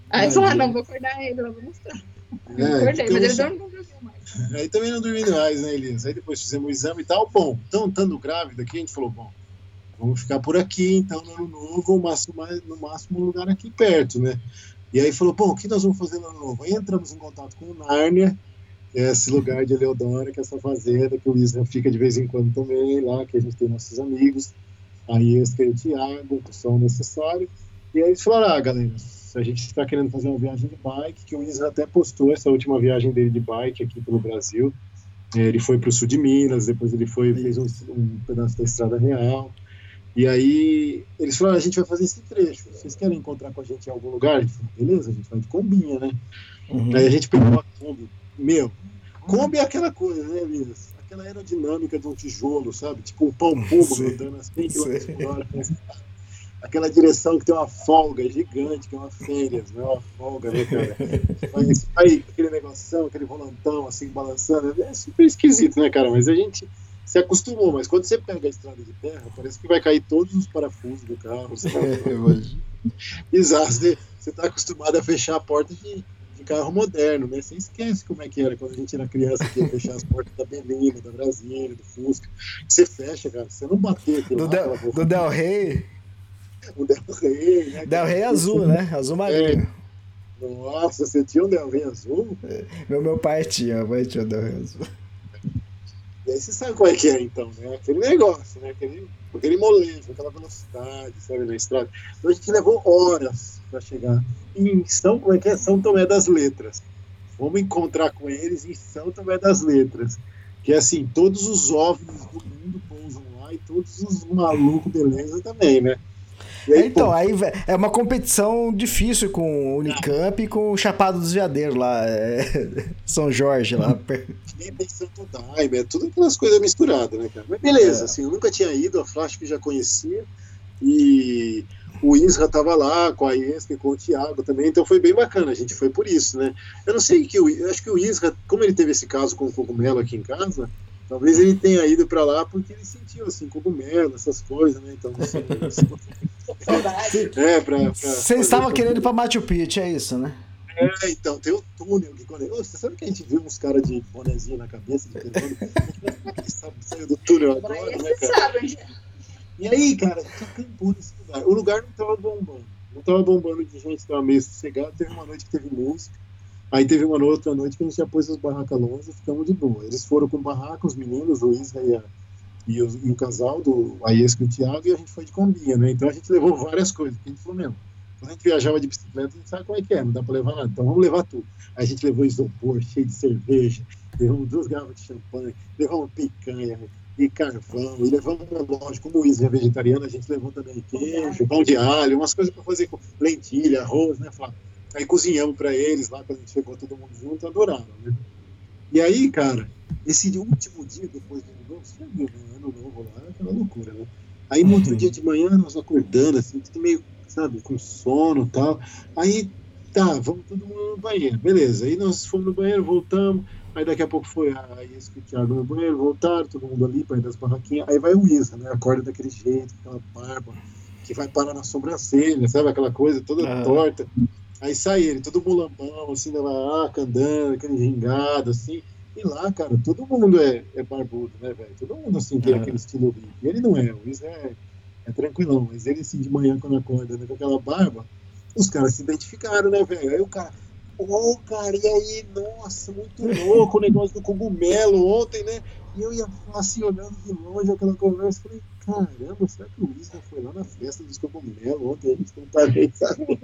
Speaker 6: Aí eu falei, ah, não, vou acordar ele, eu vou mostrar. É, Acordei, mas ele só... não dormiu mais. [LAUGHS]
Speaker 5: Aí também não dormi mais, né, Elias? Aí depois fizemos o exame e tal. Bom, então, estando grávida aqui, a gente falou, bom, vamos ficar por aqui, então, no ano novo, o máximo, no máximo um lugar aqui perto, né? E aí falou, bom, o que nós vamos fazer no ano novo? Aí entramos em contato com o Nárnia, é esse lugar de Eleodora, que é essa fazenda, que o Isra fica de vez em quando também lá, que a gente tem nossos amigos, a Esca e o Thiago, que são necessários. E aí eles falaram, ah, galera, a gente está querendo fazer uma viagem de bike, que o Isra até postou essa última viagem dele de bike aqui pelo Brasil. É, ele foi para o sul de Minas, depois ele foi fez um, um, pedaço da Estrada Real. E aí eles falaram: a gente vai fazer esse trecho. Vocês querem encontrar com a gente em algum lugar? A gente falou: beleza, a gente vai de combinha, né? Uhum. Aí a gente pegou a Kombi. Meu, Kombi é aquela coisa, né, Elias? Aquela aerodinâmica de um tijolo, sabe? Tipo um pão puma andando a 100 km por hora aquela direção que tem uma folga gigante, que é uma férias, né? Uma folga, né, cara? [LAUGHS] Mas aí, aquele negoção, aquele volantão, assim, balançando, é super esquisito, né, cara? Mas a gente se acostumou, mas quando você pega a estrada de terra, parece que vai cair todos os parafusos do carro. [LAUGHS] É, Exato, você está acostumado a fechar a porta de, de, carro moderno, né? Você esquece como é que era quando a gente era criança, que ia fechar as portas da Belina, da Brasília, do Fusca. Você fecha, cara, você não bater aquilo
Speaker 2: do,
Speaker 5: lá,
Speaker 2: Del, do Del Rey
Speaker 5: o Del Rey, né?
Speaker 2: Del Rey azul, né? Azul marinho.
Speaker 5: É. Nossa, você tinha um Del Rey azul?
Speaker 2: É. Meu, meu pai tinha, meu pai tinha um Del Rey azul.
Speaker 5: E aí você sabe qual é que é, então, né? Aquele negócio, né? Aquele, aquele molejo, aquela velocidade, sabe, na estrada. Então a gente levou horas para chegar em São, como é que é? São Tomé das Letras. Vamos encontrar com eles em São Tomé das Letras. Que é assim, todos os OVNIs do mundo pousam lá e todos os malucos beleza também, né?
Speaker 2: Aí, então, aí é uma competição difícil com o Unicamp e com o Chapado dos Veadeiros lá, é, [LAUGHS] São Jorge lá.
Speaker 5: Nem Santo Daime, é tudo aquelas coisas misturadas, né, cara? Mas beleza, é. assim, eu nunca tinha ido, a Flash que já conhecia, e o Isra tava lá com a Iesca e com o Thiago também, então foi bem bacana, a gente foi por isso, né? Eu não sei que o, acho que o Isra, como ele teve esse caso com o cogumelo aqui em casa, talvez ele tenha ido para lá porque ele sentiu assim cogumelo, essas coisas, né? Então, não sei, [LAUGHS]
Speaker 2: é, pra, pra Você estava querendo ir para Machu Picchu, é isso, né?
Speaker 5: É, então, tem o túnel que quando. Você sabe que a gente viu uns caras de bonezinho na cabeça, de telefone? saiu do túnel agora, né, cara? E aí, cara, lugar. O lugar não tava bombando. Não tava bombando de gente, tava meio sossegado. Teve uma noite que teve música. Aí teve uma outra noite que a gente já pôs as barracas longe e ficamos de boa. Eles foram com barraca, os meninos, o Isra e a e o, e o casal do Aesco e o Thiago, e a gente foi de combinha, né? Então a gente levou [LAUGHS] várias coisas. A gente falou, mesmo, quando a gente viajava de bicicleta, a gente sabe como é que é, não dá para levar nada. Então vamos levar tudo. Aí a gente levou isopor cheio de cerveja, [LAUGHS] levamos duas garrafas de champanhe, levamos picanha e carvão, e levamos, lógico, como o Isa é vegetariano, a gente levou também queijo, pão de alho, umas coisas para fazer com lentilha, arroz, né, Flávio? Aí cozinhamos para eles lá, quando a gente chegou todo mundo junto, adoraram, né? E aí, cara, esse último dia depois do ano novo, você já viu, né? Ano novo lá, é aquela loucura, né? Aí no outro dia de manhã, nós acordando, assim, tudo meio, sabe, com sono e tal. Aí, tá, vamos todo mundo no banheiro, beleza. Aí nós fomos no banheiro, voltamos. Aí daqui a pouco foi a Ias e o Thiago no banheiro, voltaram, todo mundo ali, para das barraquinhas. Aí vai o Isa, né? Acorda daquele jeito, aquela barba, que vai parar na sobrancelha, sabe? Aquela coisa toda
Speaker 2: Ah.
Speaker 5: torta. Aí sai ele, todo mulambão, assim, na barraca, andando, aquele gingado, assim. E lá, cara, todo mundo é, é barbudo, né, velho? Todo mundo, assim, tem
Speaker 2: É.
Speaker 5: aquele estilo hippie. Ele não é, o Isa é, é tranquilão. Mas ele, assim, de manhã, quando acorda, né, com aquela barba, os caras se identificaram, né, velho? Aí o cara, ô, cara, e aí, nossa, muito louco o negócio do cogumelo ontem, né? E eu ia assim, olhando de longe aquela conversa, falei, caramba, será que o Isa foi lá na festa dos cogumelos ontem? A gente não tá nem sabe.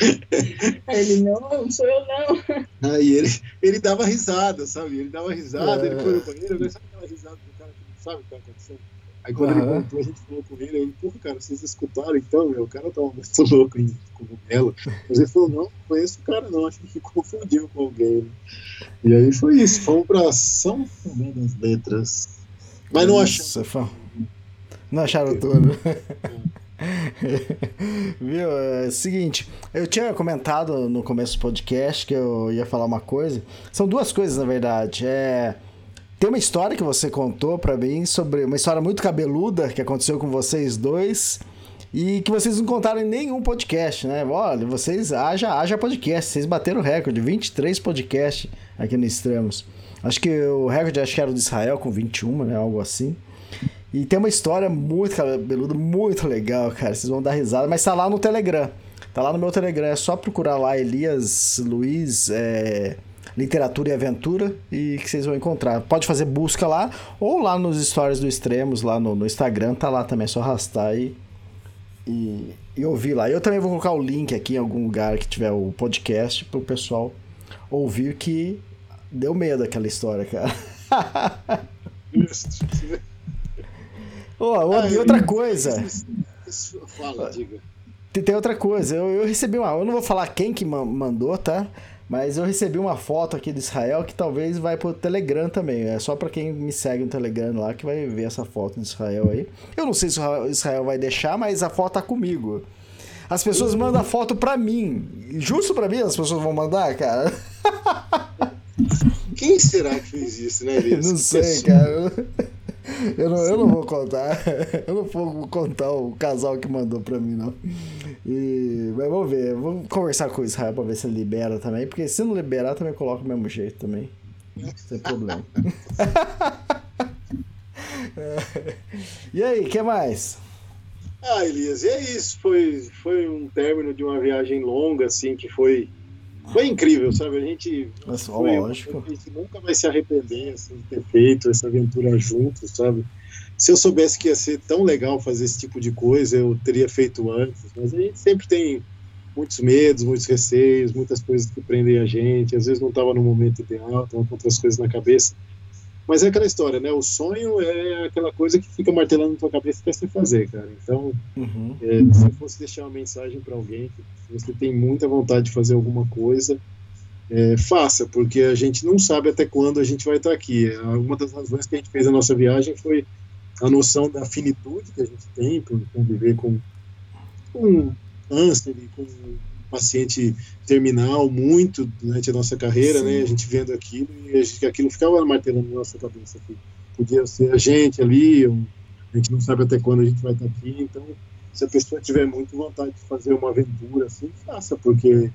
Speaker 5: [LAUGHS]
Speaker 6: Ele, não, não sou eu não.
Speaker 5: Aí ele, ele dava risada, sabe? Ele dava risada,
Speaker 2: É.
Speaker 5: ele foi no banheiro, né? sabe aquela risada do cara que não sabe o que tá acontecendo? Aí quando ele
Speaker 2: Aham.
Speaker 5: voltou, a gente falou com ele, ele, porra, cara, vocês escutaram então, meu, o cara tava muito louco em cogumelo. Mas ele falou, não, não conheço o cara não, acho que confundiu com alguém. né? E aí foi isso, fomos pra São Tomé das Letras. Mas não achamos.
Speaker 2: Não acharam tudo. [LAUGHS] Viu? É, seguinte, eu tinha comentado no começo do podcast que eu ia falar uma coisa. São duas coisas, na verdade. É. Tem uma história que você contou pra mim sobre uma história muito cabeluda que aconteceu com vocês dois e que vocês não contaram em nenhum podcast, né? Olha, vocês haja, haja podcast, vocês bateram o recorde, 23 podcasts aqui no Extremos. Acho que o recorde acho que era o de Israel com 21, né? Algo assim. E tem uma história muito cabeluda, muito legal, cara. Vocês vão dar risada, mas tá lá no Telegram. Tá lá no meu Telegram. É só procurar lá Elias Luiz é, Literatura e Aventura e que vocês vão encontrar. Pode fazer busca lá ou lá nos stories do Extremos, lá no, no Instagram. Tá lá também. É só arrastar aí e, e ouvir lá. Eu também vou colocar o link aqui em algum lugar que tiver o podcast pro pessoal ouvir que deu medo aquela história, cara. [LAUGHS] Ó,
Speaker 5: Ah,
Speaker 2: e outra coisa.
Speaker 5: Fala, diga.
Speaker 2: Tem, outra coisa, eu, eu recebi uma. Eu não vou falar quem que ma- mandou, tá? Mas eu recebi uma foto aqui do Israel que talvez vai pro Telegram também. É só pra quem me segue no Telegram lá que vai ver essa foto do Israel aí. Eu não sei se o Israel vai deixar, mas a foto tá comigo. As pessoas mandam a foto pra mim. Justo pra mim as pessoas vão mandar, cara?
Speaker 5: Quem será que fez isso, né, [LAUGHS] Elias?
Speaker 2: Não sei, cara. Eu não, eu não vou contar. [LAUGHS] Eu não vou contar o casal que mandou pra mim, não. E, mas vamos ver. Vou conversar com o Israel pra ver se ele libera também. Porque se não liberar, também coloca do mesmo jeito também. Sem problema. [LAUGHS] e aí, o que mais?
Speaker 5: Ah, Elias, e é isso. Foi, foi um término de uma viagem longa, assim, que foi, foi incrível, sabe? A gente,
Speaker 2: Nossa,
Speaker 5: foi uma
Speaker 2: lógico.
Speaker 5: a gente nunca vai se arrepender assim, de ter feito essa aventura juntos, sabe? Se eu soubesse que ia ser tão legal fazer esse tipo de coisa, eu teria feito antes. Mas a gente sempre tem muitos medos, muitos receios, muitas coisas que prendem a gente. Às vezes não estava no momento ideal, estava com outras coisas na cabeça. Mas é aquela história, né? O sonho é aquela coisa que fica martelando na tua cabeça até você fazer, cara. Então,
Speaker 2: Uhum.
Speaker 5: é, se eu fosse deixar uma mensagem para alguém, que você tem muita vontade de fazer alguma coisa, é, faça, porque a gente não sabe até quando a gente vai estar aqui. Uma das razões que a gente fez a nossa viagem foi a noção da finitude que a gente tem por conviver com, com câncer e com um paciente terminal muito durante a nossa carreira,
Speaker 2: Sim.
Speaker 5: né? A gente vendo aquilo e a gente, aquilo ficava martelando na nossa cabeça que podia ser a gente ali, ou a gente não sabe até quando a gente vai estar aqui, então se a pessoa tiver muito vontade de fazer uma aventura assim, faça, porque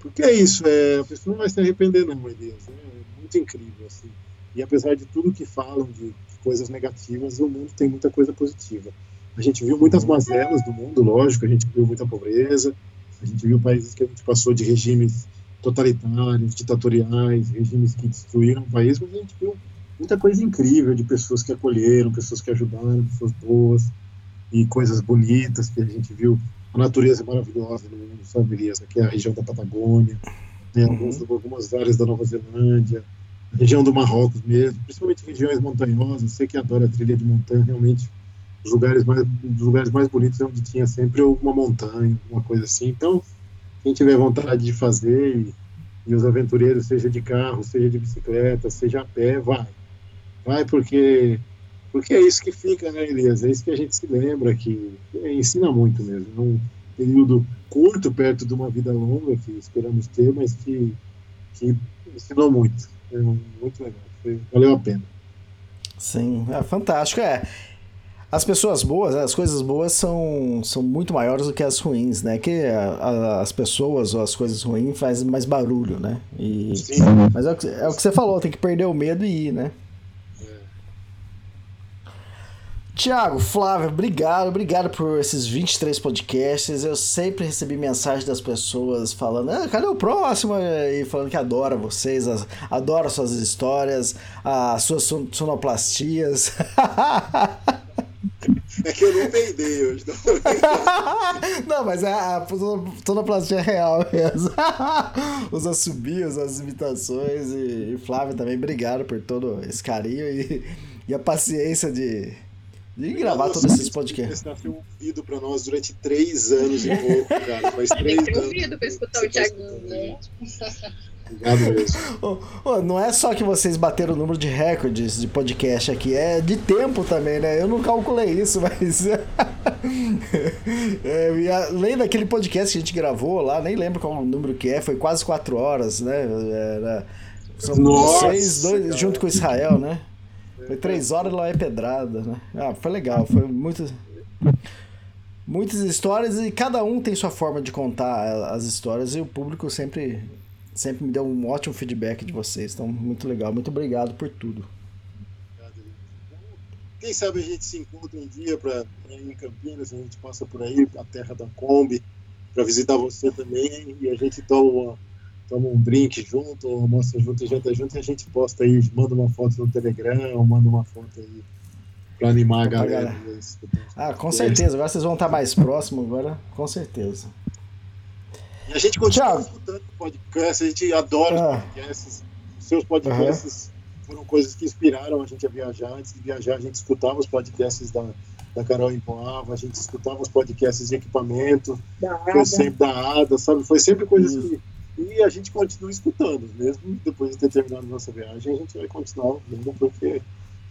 Speaker 5: porque é isso, é, a pessoa não vai se arrepender não, Elias, né? é muito incrível assim. E apesar de tudo que falam de, de coisas negativas, o mundo tem muita coisa positiva. A gente viu muitas mazelas do mundo, lógico, a gente viu muita pobreza, a gente viu países que a gente passou de regimes totalitários, ditatoriais, regimes que destruíram o país, mas a gente viu muita coisa incrível de pessoas que acolheram, pessoas que ajudaram, pessoas boas e coisas bonitas que a gente viu. A natureza é maravilhosa no mundo, sabe, Elias? Aqui é a região da Patagônia, né, alguns, algumas áreas da Nova Zelândia, a região do Marrocos mesmo, principalmente regiões montanhosas. Você que adora trilha de montanha, realmente os lugares mais, lugares mais bonitos é onde tinha sempre alguma montanha, alguma coisa assim. Então, quem tiver vontade de fazer e, e os aventureiros, seja de carro, seja de bicicleta, seja a pé, vai. Vai porque porque é isso que fica, né, Elias? É isso que a gente se lembra, que é, ensina muito mesmo. Num período curto, perto de uma vida longa que esperamos ter, mas que, que ensinou muito. É muito legal. Foi, valeu a pena.
Speaker 2: Sim, é fantástico. É. As pessoas boas, as coisas boas são, são muito maiores do que as ruins, né? Que a, a, as pessoas ou as coisas ruins fazem mais barulho, né? E,
Speaker 5: Sim.
Speaker 2: mas é o, que, é o que você falou, tem que perder o medo e ir, né? Tiago, Flávio, obrigado, obrigado por esses 23 podcasts. Eu sempre recebi mensagem das pessoas falando, ah, cadê o próximo? E falando que adora vocês, adora suas histórias, as suas sonoplastias. [LAUGHS]
Speaker 5: É que eu não peidei hoje.
Speaker 2: Não, [LAUGHS] não mas a, a sonoplastia é real mesmo. [LAUGHS] Os assobios, as imitações. E, e Flávio também, obrigado por todo esse carinho e, e a paciência de de gravar todos esses podcasts.
Speaker 5: Você tem ouvido pra nós durante três anos e pouco, cara. Faz três
Speaker 6: tem que ter ouvido pra escutar o Thiaguinho, né? [LAUGHS]
Speaker 5: Obrigado mesmo.
Speaker 2: Oh, oh, não é só que vocês bateram o número de recordes de podcast aqui, é de tempo também, né? Eu não calculei isso, [LAUGHS] mas. [LAUGHS] é, além daquele podcast que a gente gravou lá, nem lembro qual o número que é, foi quase quatro horas, né? Era, são
Speaker 5: Nossa,
Speaker 2: vocês dois
Speaker 5: cara.
Speaker 2: junto com Israel, né? Foi três horas lá é pedrada, né? Ah, foi legal, foi muito. Muitas histórias e cada um tem sua forma de contar as histórias e o público sempre, sempre me deu um ótimo feedback de vocês. Então, muito legal. Muito obrigado por tudo.
Speaker 5: Quem sabe a gente se encontra um dia para ir em Campinas, a gente passa por aí, a terra da Kombi, para visitar você também, e a gente toma, uma, toma um drink junto, almoça junto e janta junto, e a gente posta aí, manda uma foto no Telegram, manda uma foto aí para animar a galera.
Speaker 2: galera. Ah, com certeza. Agora vocês vão estar mais próximos agora, com certeza.
Speaker 5: E a gente continua
Speaker 2: Thiago.
Speaker 5: escutando podcast, a gente adora
Speaker 2: Ah.
Speaker 5: os podcasts. Os seus podcasts foram coisas que inspiraram a gente a viajar. Antes de viajar, a gente escutava os podcasts da, da Carol Empoava, a gente escutava os podcasts de equipamento, foi sempre da ADA, sabe? Foi sempre coisas que. E a gente continua escutando, mesmo depois de ter terminado nossa viagem, a gente vai continuar ouvindo porque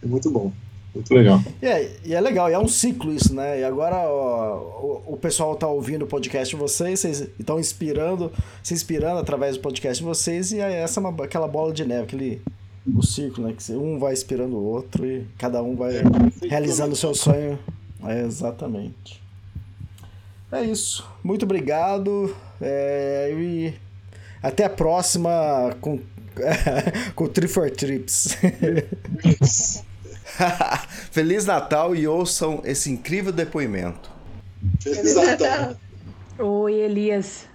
Speaker 5: é muito bom, muito legal.
Speaker 2: E é, e é legal, e é um ciclo isso, né? E agora ó, o, o pessoal tá ouvindo o podcast de vocês, vocês estão inspirando, se inspirando através do podcast de vocês, e aí essa é uma, aquela bola de neve, aquele o círculo, né? Que um vai inspirando o outro e cada um vai realizando o seu sonho. É, exatamente. É isso. Muito obrigado. é, e até a próxima com, [LAUGHS] com o Tri for Trips. [LAUGHS]
Speaker 7: Feliz Natal e ouçam esse incrível depoimento.
Speaker 5: Exatamente.
Speaker 8: Oi, Elias.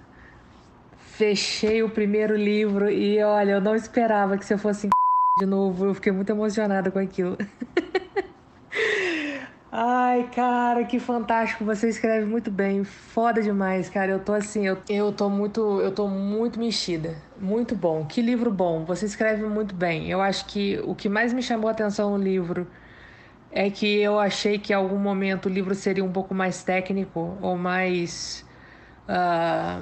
Speaker 8: Fechei o primeiro livro e olha, eu não esperava que você fosse [LAUGHS] de novo. Eu fiquei muito emocionada com aquilo. [LAUGHS] Ai, cara, que fantástico. Você escreve muito bem. Foda demais, cara. Eu tô assim, eu, eu tô muito, eu tô muito mexida. Muito bom. Que livro bom. Você escreve muito bem. Eu acho que o que mais me chamou a atenção no livro é que eu achei que em algum momento o livro seria um pouco mais técnico ou mais ah,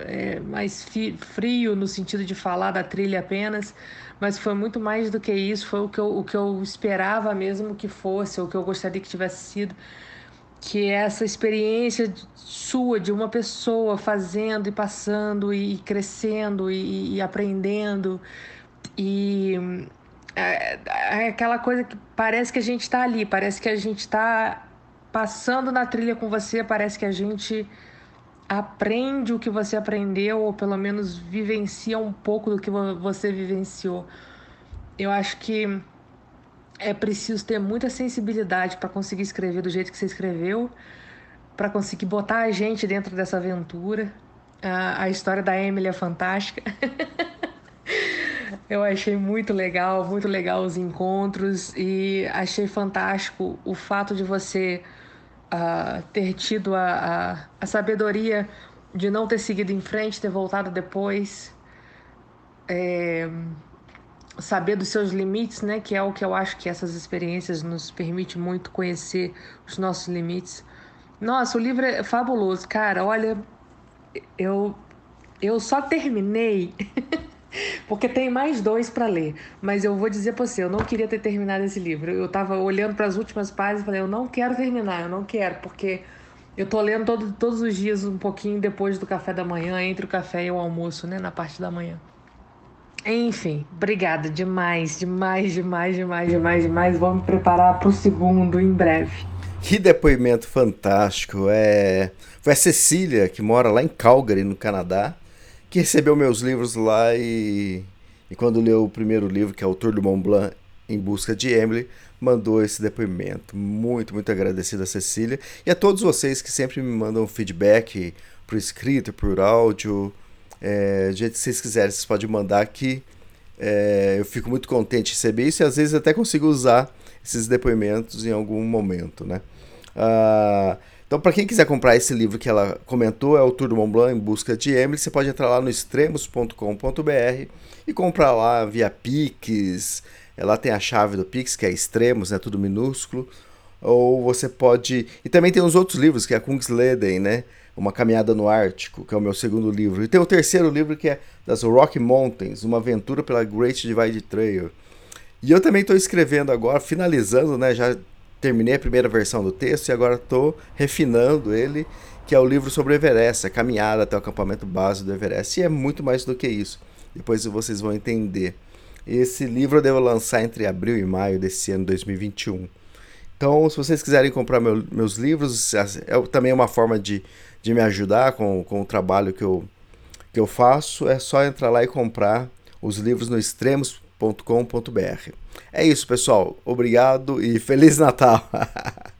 Speaker 8: é, mais frio no sentido de falar da trilha apenas, mas foi muito mais do que isso, foi o que eu, o que eu esperava mesmo que fosse, ou que eu gostaria que tivesse sido, que é essa experiência sua, de uma pessoa fazendo e passando e crescendo e, e aprendendo. E é, é aquela coisa que parece que a gente está ali, parece que a gente está passando na trilha com você, parece que a gente aprende o que você aprendeu, ou pelo menos vivencia um pouco do que vo- você vivenciou. Eu acho que é preciso ter muita sensibilidade para conseguir escrever do jeito que você escreveu, para conseguir botar a gente dentro dessa aventura. A, a história da Emily é fantástica. [LAUGHS] Eu achei muito legal, muito legal os encontros e achei fantástico o fato de você ah, ter tido a, a, a sabedoria de não ter seguido em frente, ter voltado depois. É, saber dos seus limites, né? Que é o que eu acho que essas experiências nos permite muito conhecer os nossos limites. Nossa, o livro é fabuloso, cara. Olha, eu, eu só terminei [LAUGHS] porque tem mais dois para ler. Mas eu vou dizer para você, eu não queria ter terminado esse livro. Eu estava olhando para as últimas páginas e falei, eu não quero terminar, eu não quero, porque eu tô lendo todo, todos os dias um pouquinho depois do café da manhã, entre o café e o almoço, né, na parte da manhã. Enfim, obrigada demais, demais, demais, demais, demais, demais. Me preparar para o segundo em breve.
Speaker 7: Que depoimento fantástico. É... Foi a Cecília, que mora lá em Calgary, no Canadá, que recebeu meus livros lá e, e quando leu o primeiro livro, que é o Tour do Mont Blanc em Busca de Emily, mandou esse depoimento. Muito, muito agradecido a Cecília e a todos vocês que sempre me mandam feedback por escrito, por áudio. É, jeito que vocês quiserem, vocês podem mandar aqui. É, eu fico muito contente de receber isso e às vezes até consigo usar esses depoimentos em algum momento, né? Ah, então, para quem quiser comprar esse livro que ela comentou, é o Tour do Mont Blanc em busca de Emily, você pode entrar lá no extremos.com.br e comprar lá via Pix. É, lá tem a chave do Pix, que é extremos, né? Tudo minúsculo. Ou você pode. E também tem os outros livros, que é a Kungsleden, né? Uma Caminhada no Ártico, que é o meu segundo livro. E tem o terceiro livro, que é das Rocky Mountains, uma aventura pela Great Divide Trail. E eu também estou escrevendo agora, finalizando, né? Já terminei a primeira versão do texto e agora estou refinando ele, que é o livro sobre o Everest, a caminhada até o acampamento base do Everest. E é muito mais do que isso. Depois vocês vão entender. Esse livro eu devo lançar entre abril e maio desse ano 2021. Então, se vocês quiserem comprar meu, meus livros, é também uma forma de, de me ajudar com, com o trabalho que eu, que eu faço. É só entrar lá e comprar os livros no extremos.com.br. É isso, pessoal. Obrigado e Feliz Natal! [LAUGHS]